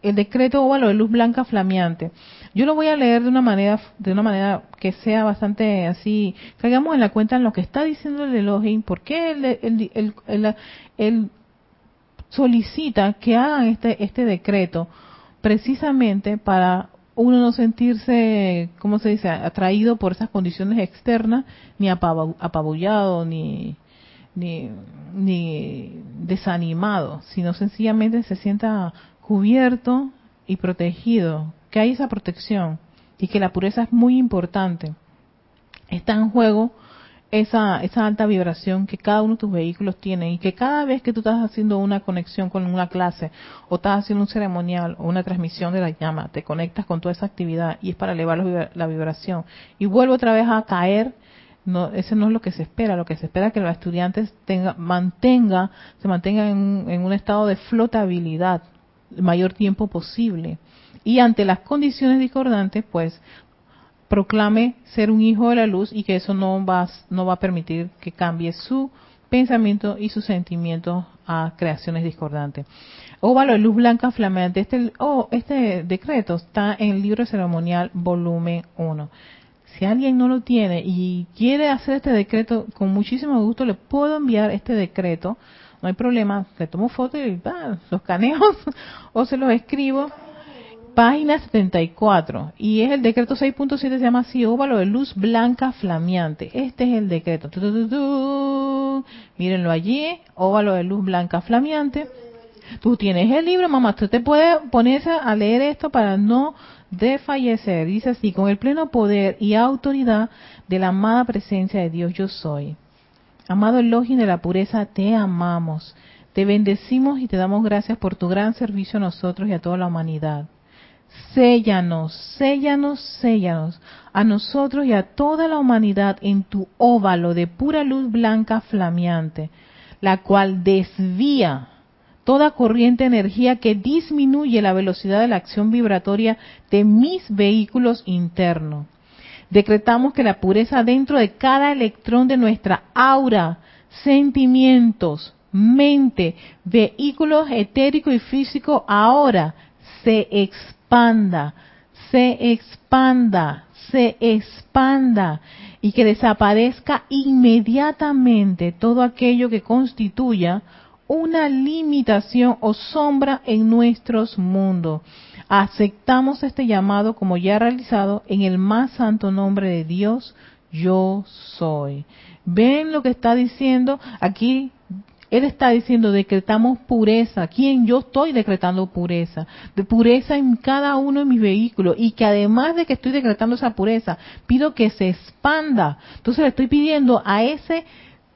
Speaker 1: el decreto óvalo de luz blanca flameante. Yo lo voy a leer de una manera, de una manera que sea bastante así, caigamos en la cuenta en lo que está diciendo el Elohim, porque él, él, solicita que hagan este, este decreto precisamente para uno no sentirse, ¿cómo se dice?, atraído por esas condiciones externas, ni apabullado, ni, ni, ni desanimado, sino sencillamente se sienta cubierto y protegido, que hay esa protección y que la pureza es muy importante. Está en juego esa, esa alta vibración que cada uno de tus vehículos tiene y que cada vez que tú estás haciendo una conexión con una clase o estás haciendo un ceremonial o una transmisión de la llama, te conectas con toda esa actividad y es para elevar la vibración y vuelve otra vez a caer, no, eso no es lo que se espera, lo que se espera es que los estudiantes tenga, mantenga, se mantengan en, en un estado de flotabilidad el mayor tiempo posible y ante las condiciones discordantes, pues proclame ser un hijo de la luz y que eso no va, no va a permitir que cambie su pensamiento y sus sentimientos a creaciones discordantes. Óvalo de luz blanca flameante. Este, oh, este decreto está en el libro ceremonial volumen 1. Si alguien no lo tiene y quiere hacer este decreto, con muchísimo gusto le puedo enviar este decreto. No hay problema, le tomo fotos y los caneos [LAUGHS] o se los escribo. Página 74 y es el decreto 6.7 se llama así óvalo de luz blanca flameante. Este es el decreto. Mírenlo allí óvalo de luz blanca flameante. Tú tienes el libro mamá. Tú te puedes ponerse a leer esto para no desfallecer dice así con el pleno poder y autoridad de la amada presencia de Dios yo soy. Amado Elohim de la pureza te amamos. Te bendecimos y te damos gracias por tu gran servicio a nosotros y a toda la humanidad. Séllanos, séllanos, séllanos a nosotros y a toda la humanidad en tu óvalo de pura luz blanca flameante, la cual desvía toda corriente de energía que disminuye la velocidad de la acción vibratoria de mis vehículos internos. Decretamos que la pureza dentro de cada electrón de nuestra aura, sentimientos, mente, vehículos etérico y físico ahora se expanda, se expanda, se expanda y que desaparezca inmediatamente todo aquello que constituya una limitación o sombra en nuestros mundos. Aceptamos este llamado como ya realizado en el más santo nombre de Dios, yo soy. ¿Ven lo que está diciendo? Aquí él está diciendo, decretamos pureza. ¿Quién? Yo estoy decretando pureza. De pureza en cada uno de mis vehículos. Y que además de que estoy decretando esa pureza, pido que se expanda. Entonces le estoy pidiendo a ese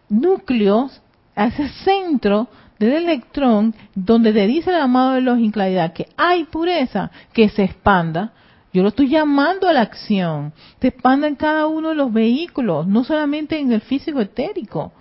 Speaker 1: núcleo, a ese centro del electrón, donde te dice el amado de los inclaridad que hay pureza, que se expanda. Yo lo estoy llamando a la acción. Se expanda en cada uno de los vehículos, no solamente en el físico etérico.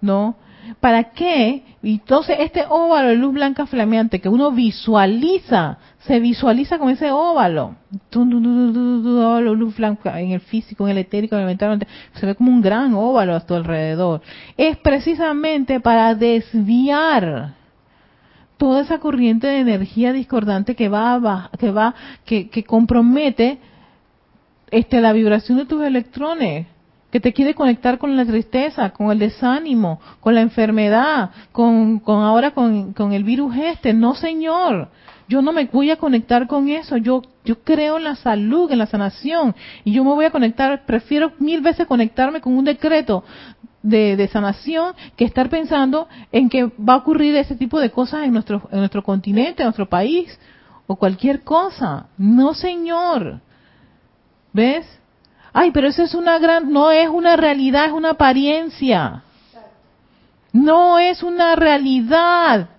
Speaker 1: ¿No? ¿Para qué? Entonces este óvalo de luz blanca flameante que uno visualiza, se visualiza con ese óvalo, en el físico, en el etérico, en el mental, se ve como un gran óvalo a tu alrededor. Es precisamente para desviar toda esa corriente de energía discordante que va, que va, que, compromete este la vibración de tus electrones que te quiere conectar con la tristeza, con el desánimo, con la enfermedad, con, ahora con, el virus este. No, Señor, yo no me voy a conectar con eso. Yo, yo creo en la salud, en la sanación, y yo me voy a conectar, prefiero mil veces conectarme con un decreto de, de sanación que estar pensando en que va a ocurrir ese tipo de cosas en nuestro, en nuestro continente, en nuestro país, o cualquier cosa. No, Señor. ¿Ves? Ay, pero eso es una gran, no es una realidad, es una apariencia. No es una realidad.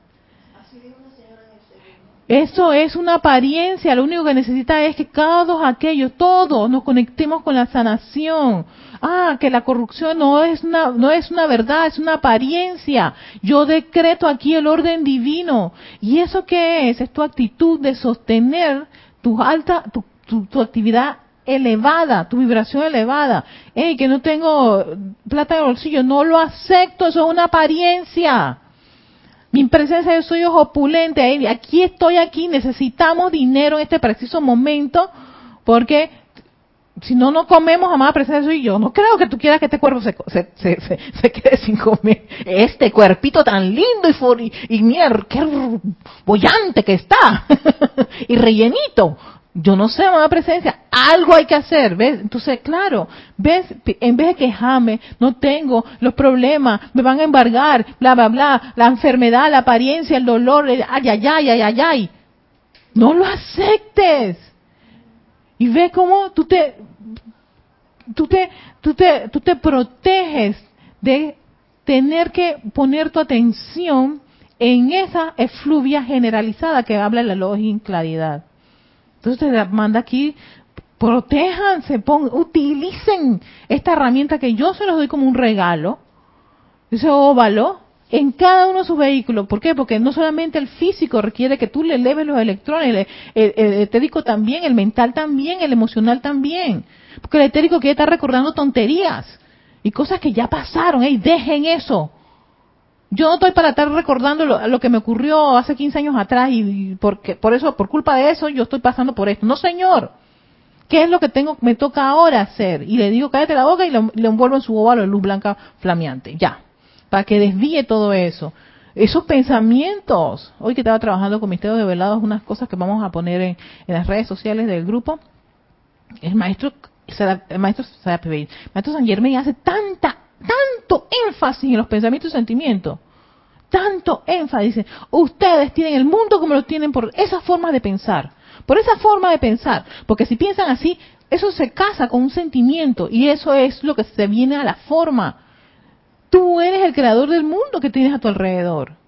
Speaker 1: Eso es una apariencia, lo único que necesita es que cada dos aquellos, todos nos conectemos con la sanación. Ah, que la corrupción no es una, no es una verdad, es una apariencia. Yo decreto aquí el orden divino. ¿Y eso qué es? Es tu actitud de sostener tu alta, tu, tu, actividad elevada, tu vibración elevada. Hey, que no tengo plata en el bolsillo, no lo acepto, eso es una apariencia. Mi presencia yo soy opulente, aquí estoy aquí, necesitamos dinero en este preciso momento, porque si no, no comemos, amada presencia soy yo. No creo que tú quieras que este cuerpo se, se, se, quede sin comer. Este cuerpito tan lindo y, y, y mier, qué bollante que está. [LAUGHS] y rellenito. Yo no sé, amada presencia, algo hay que hacer, ¿ves? Entonces, claro, ¿ves? En vez de quejarme, no tengo los problemas, me van a embargar, bla, bla, bla, la enfermedad, la apariencia, el dolor, ay, ay, ay, ay, ay, ay. No lo aceptes. Y ve cómo tú te, tú te, tú te, tú te proteges de tener que poner tu atención en esa efluvia generalizada que habla la lógica en claridad. Entonces te manda aquí, protéjanse, utilicen esta herramienta que yo se los doy como un regalo, ese óvalo, en cada uno de sus vehículos. ¿Por qué? Porque no solamente el físico requiere que tú le eleves los electrones, el, etérico también, el mental también, el emocional también. Porque el etérico quiere estar recordando tonterías y cosas que ya pasaron. ¡Ey, dejen eso! Yo no estoy para estar recordando lo, que me ocurrió hace 15 años atrás y porque por eso, por culpa de eso, yo estoy pasando por esto. No, señor. ¿Qué es lo que tengo, me toca ahora hacer? Y le digo, cállate la boca y le, envuelvo en su óvalo de luz blanca flameante. Ya. Para que desvíe todo eso. Esos pensamientos. Hoy que estaba trabajando con mis dedos de velados, unas cosas que vamos a poner en, las redes sociales del grupo. El maestro, el maestro, el maestro San Germán hace tanta tanto énfasis en los pensamientos y sentimientos. Tanto énfasis. Ustedes tienen el mundo como lo tienen por esa forma de pensar. Por esa forma de pensar. Porque si piensan así, eso se casa con un sentimiento y eso es lo que se viene a la forma. Tú eres el creador del mundo que tienes a tu alrededor.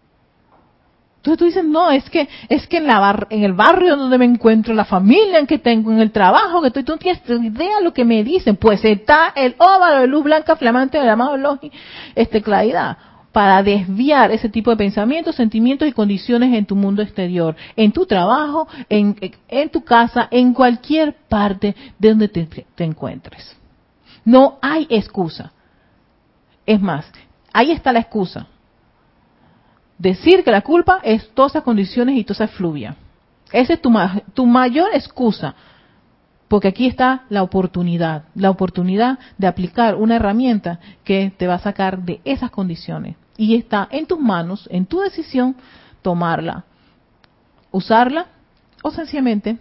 Speaker 1: Entonces tú dices, no, es que es que en, la en el barrio donde me encuentro, la familia en que tengo, en el trabajo que estoy, tú no tienes idea de lo que me dicen. Pues está el óvalo de luz blanca flamante del amado Logi, este, claridad, para desviar ese tipo de pensamientos, sentimientos y condiciones en tu mundo exterior, en tu trabajo, en, en tu casa, en cualquier parte de donde te encuentres. No hay excusa. Es más, ahí está la excusa decir que la culpa es todas esas condiciones y toda esa fluvia. Esa es tu, tu mayor excusa, porque aquí está la oportunidad, la oportunidad de aplicar una herramienta que te va a sacar de esas condiciones. Y está en tus manos, en tu decisión, tomarla, usarla o sencillamente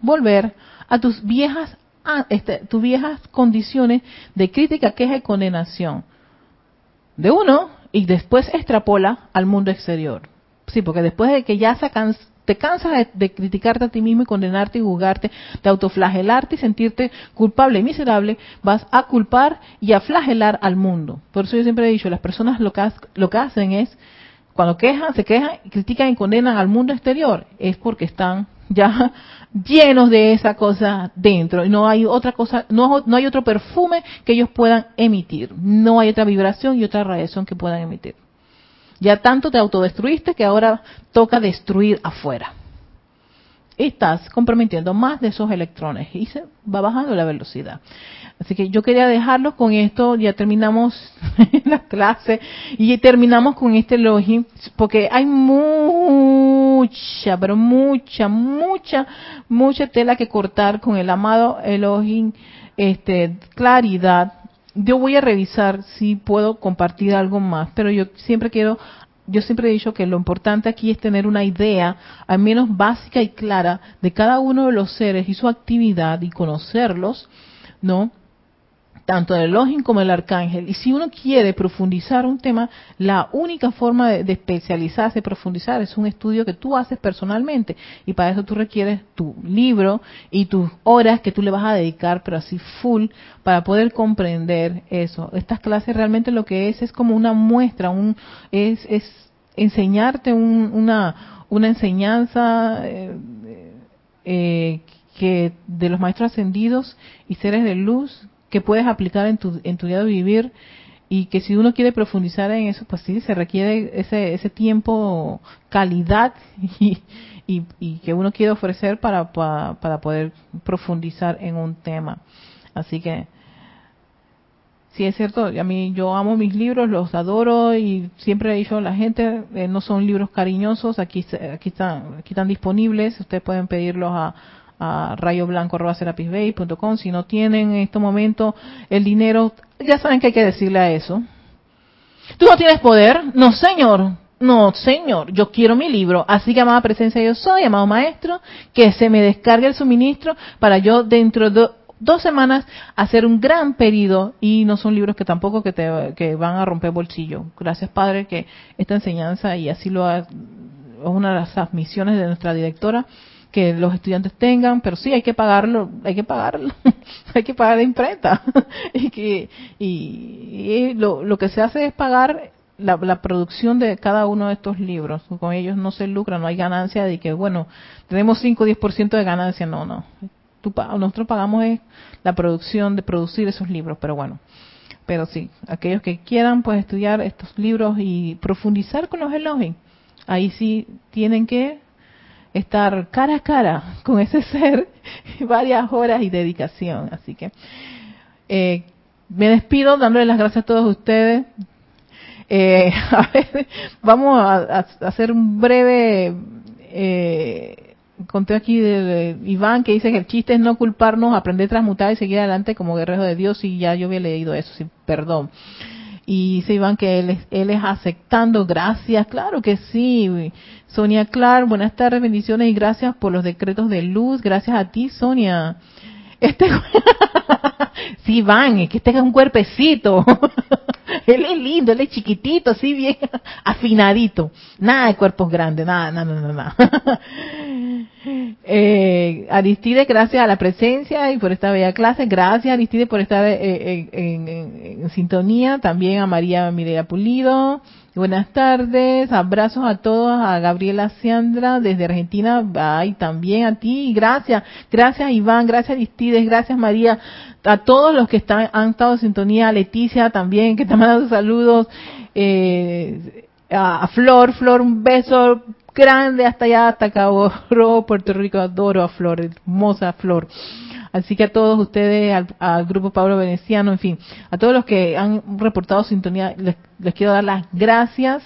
Speaker 1: volver a tus viejas, a este, tus viejas condiciones de crítica, queja y condenación. De uno, y después extrapola al mundo exterior. Sí, porque después de que ya te cansas de, criticarte a ti mismo y condenarte y juzgarte, de autoflagelarte y sentirte culpable y miserable, vas a culpar y a flagelar al mundo. Por eso yo siempre he dicho, las personas lo que, lo que hacen es, cuando quejan, se quejan, critican y condenan al mundo exterior, es porque están ya llenos de esa cosa dentro no hay otra cosa, no, no hay otro perfume que ellos puedan emitir, no hay otra vibración y otra radiación que puedan emitir. Ya tanto te autodestruiste que ahora toca destruir afuera. Estás comprometiendo más de esos electrones y se va bajando la velocidad. Así que yo quería dejarlos con esto, ya terminamos [LAUGHS] la clase y terminamos con este Elohim, porque hay mucha, pero mucha, mucha, mucha tela que cortar con el amado Elohim, este, claridad. Yo voy a revisar si puedo compartir algo más, pero yo siempre quiero yo siempre he dicho que lo importante aquí es tener una idea, al menos básica y clara, de cada uno de los seres y su actividad y conocerlos, ¿no? Tanto el Elohim como el Arcángel. Y si uno quiere profundizar un tema, la única forma de, especializarse, profundizar, es un estudio que tú haces personalmente. Y para eso tú requieres tu libro y tus horas que tú le vas a dedicar, pero así full, para poder comprender eso. Estas clases realmente lo que es es como una muestra, un, es, es enseñarte una, una enseñanza eh, eh, que de los maestros ascendidos y seres de luz que puedes aplicar en tu, en tu día de vivir y que si uno quiere profundizar en eso, pues sí, se requiere ese, ese tiempo, calidad [LAUGHS] y, y, que uno quiere ofrecer para, para, poder profundizar en un tema. Así que, sí es cierto, a mí yo amo mis libros, los adoro y siempre he dicho a la gente, eh, no son libros cariñosos, aquí, aquí, están, aquí están disponibles, ustedes pueden pedirlos a a rayoblanco.com. Si no tienen en este momento el dinero, ya saben que hay que decirle a eso. ¿Tú no tienes poder? No, señor. No, señor, yo quiero mi libro. Así que, amada presencia, yo soy, amado maestro, que se me descargue el suministro para yo dentro de dos semanas hacer un gran pedido y no son libros que tampoco que te que van a romper bolsillo. Gracias, Padre, que esta enseñanza y así lo ha, es una de las misiones de nuestra directora que los estudiantes tengan, pero sí hay que pagarlo, hay que pagarlo, [LAUGHS] hay que pagar la imprenta. [LAUGHS] y que y, lo, lo que se hace es pagar la, producción de cada uno de estos libros. Con ellos no se lucra, no hay ganancia de que, bueno, tenemos 5 o 10% de ganancia. No, no. Tú, nosotros pagamos es la producción de producir esos libros, pero bueno. Pero sí, aquellos que quieran pues estudiar estos libros y profundizar con los elogios, ahí sí tienen que estar cara a cara con ese [LAUGHS] ser varias horas y dedicación. Así que eh, me despido dándole las gracias a todos ustedes. Eh, [LAUGHS] a ver, vamos a, hacer un breve eh, conteo aquí de, Iván que dice que el chiste es no culparnos, aprender a transmutar y seguir adelante como guerrero de Dios. Y ya yo había leído eso, sí, perdón y se iban que él es, él es aceptando, gracias, claro que sí. Sonia Clark, buenas tardes, bendiciones y gracias por los decretos de luz, gracias a ti, Sonia. Este, [LAUGHS] sí, Van, es que este es un cuerpecito. [LAUGHS] él es lindo, él es chiquitito, así bien [LAUGHS] afinadito. Nada de cuerpos grandes, nada, nada, nada, nada. Eh, Aristide, gracias a la presencia y por esta bella clase. Gracias, Aristide, por estar eh, en, sintonía. También a María Mireya Pulido. Buenas tardes, abrazos a todos, a Gabriela Ciandra desde Argentina, ay, también a ti, gracias, gracias Iván, gracias Aristides, gracias María, a todos los que están, han estado en sintonía, Leticia también, que te manda sus saludos, eh, a Flor, Flor, un beso grande hasta allá, hasta Cabo Rojo, Puerto Rico, adoro a Flor, hermosa Flor. Así que a todos ustedes, al, grupo Pablo Veneciano, en fin, a todos los que han reportado sintonía, les, quiero dar las gracias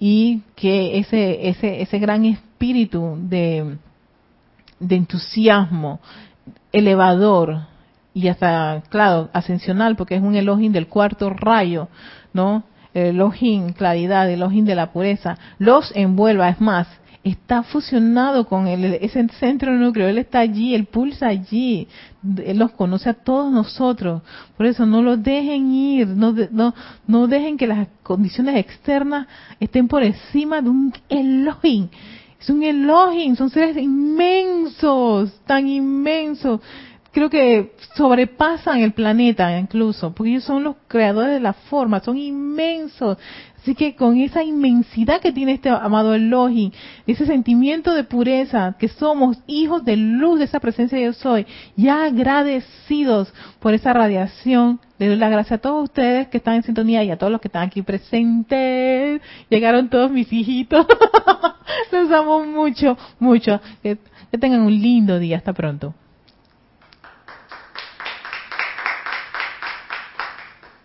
Speaker 1: y que ese, ese, ese gran espíritu de, de entusiasmo elevador y hasta, claro, ascensional, porque es un elogio del cuarto rayo, ¿no? El Elohim, claridad, el Elohim de la pureza, los envuelva. Es más, está fusionado con el, ese centro núcleo, él está allí, él pulsa allí, él los conoce a todos nosotros. Por eso no los dejen ir, no, no, no dejen que las condiciones externas estén por encima de un Elohim. Es un Elohim, son seres inmensos, tan inmensos creo que sobrepasan el planeta incluso, porque ellos son los creadores de la forma, son inmensos. Así que con esa inmensidad que tiene este amado Elohim, ese sentimiento de pureza, que somos hijos de luz de esa presencia de yo soy, ya agradecidos por esa radiación, le doy la gracia a todos ustedes que están en sintonía y a todos los que están aquí presentes. Llegaron todos mis hijitos. [LAUGHS] Los amo mucho, mucho. que tengan un lindo día. Hasta pronto.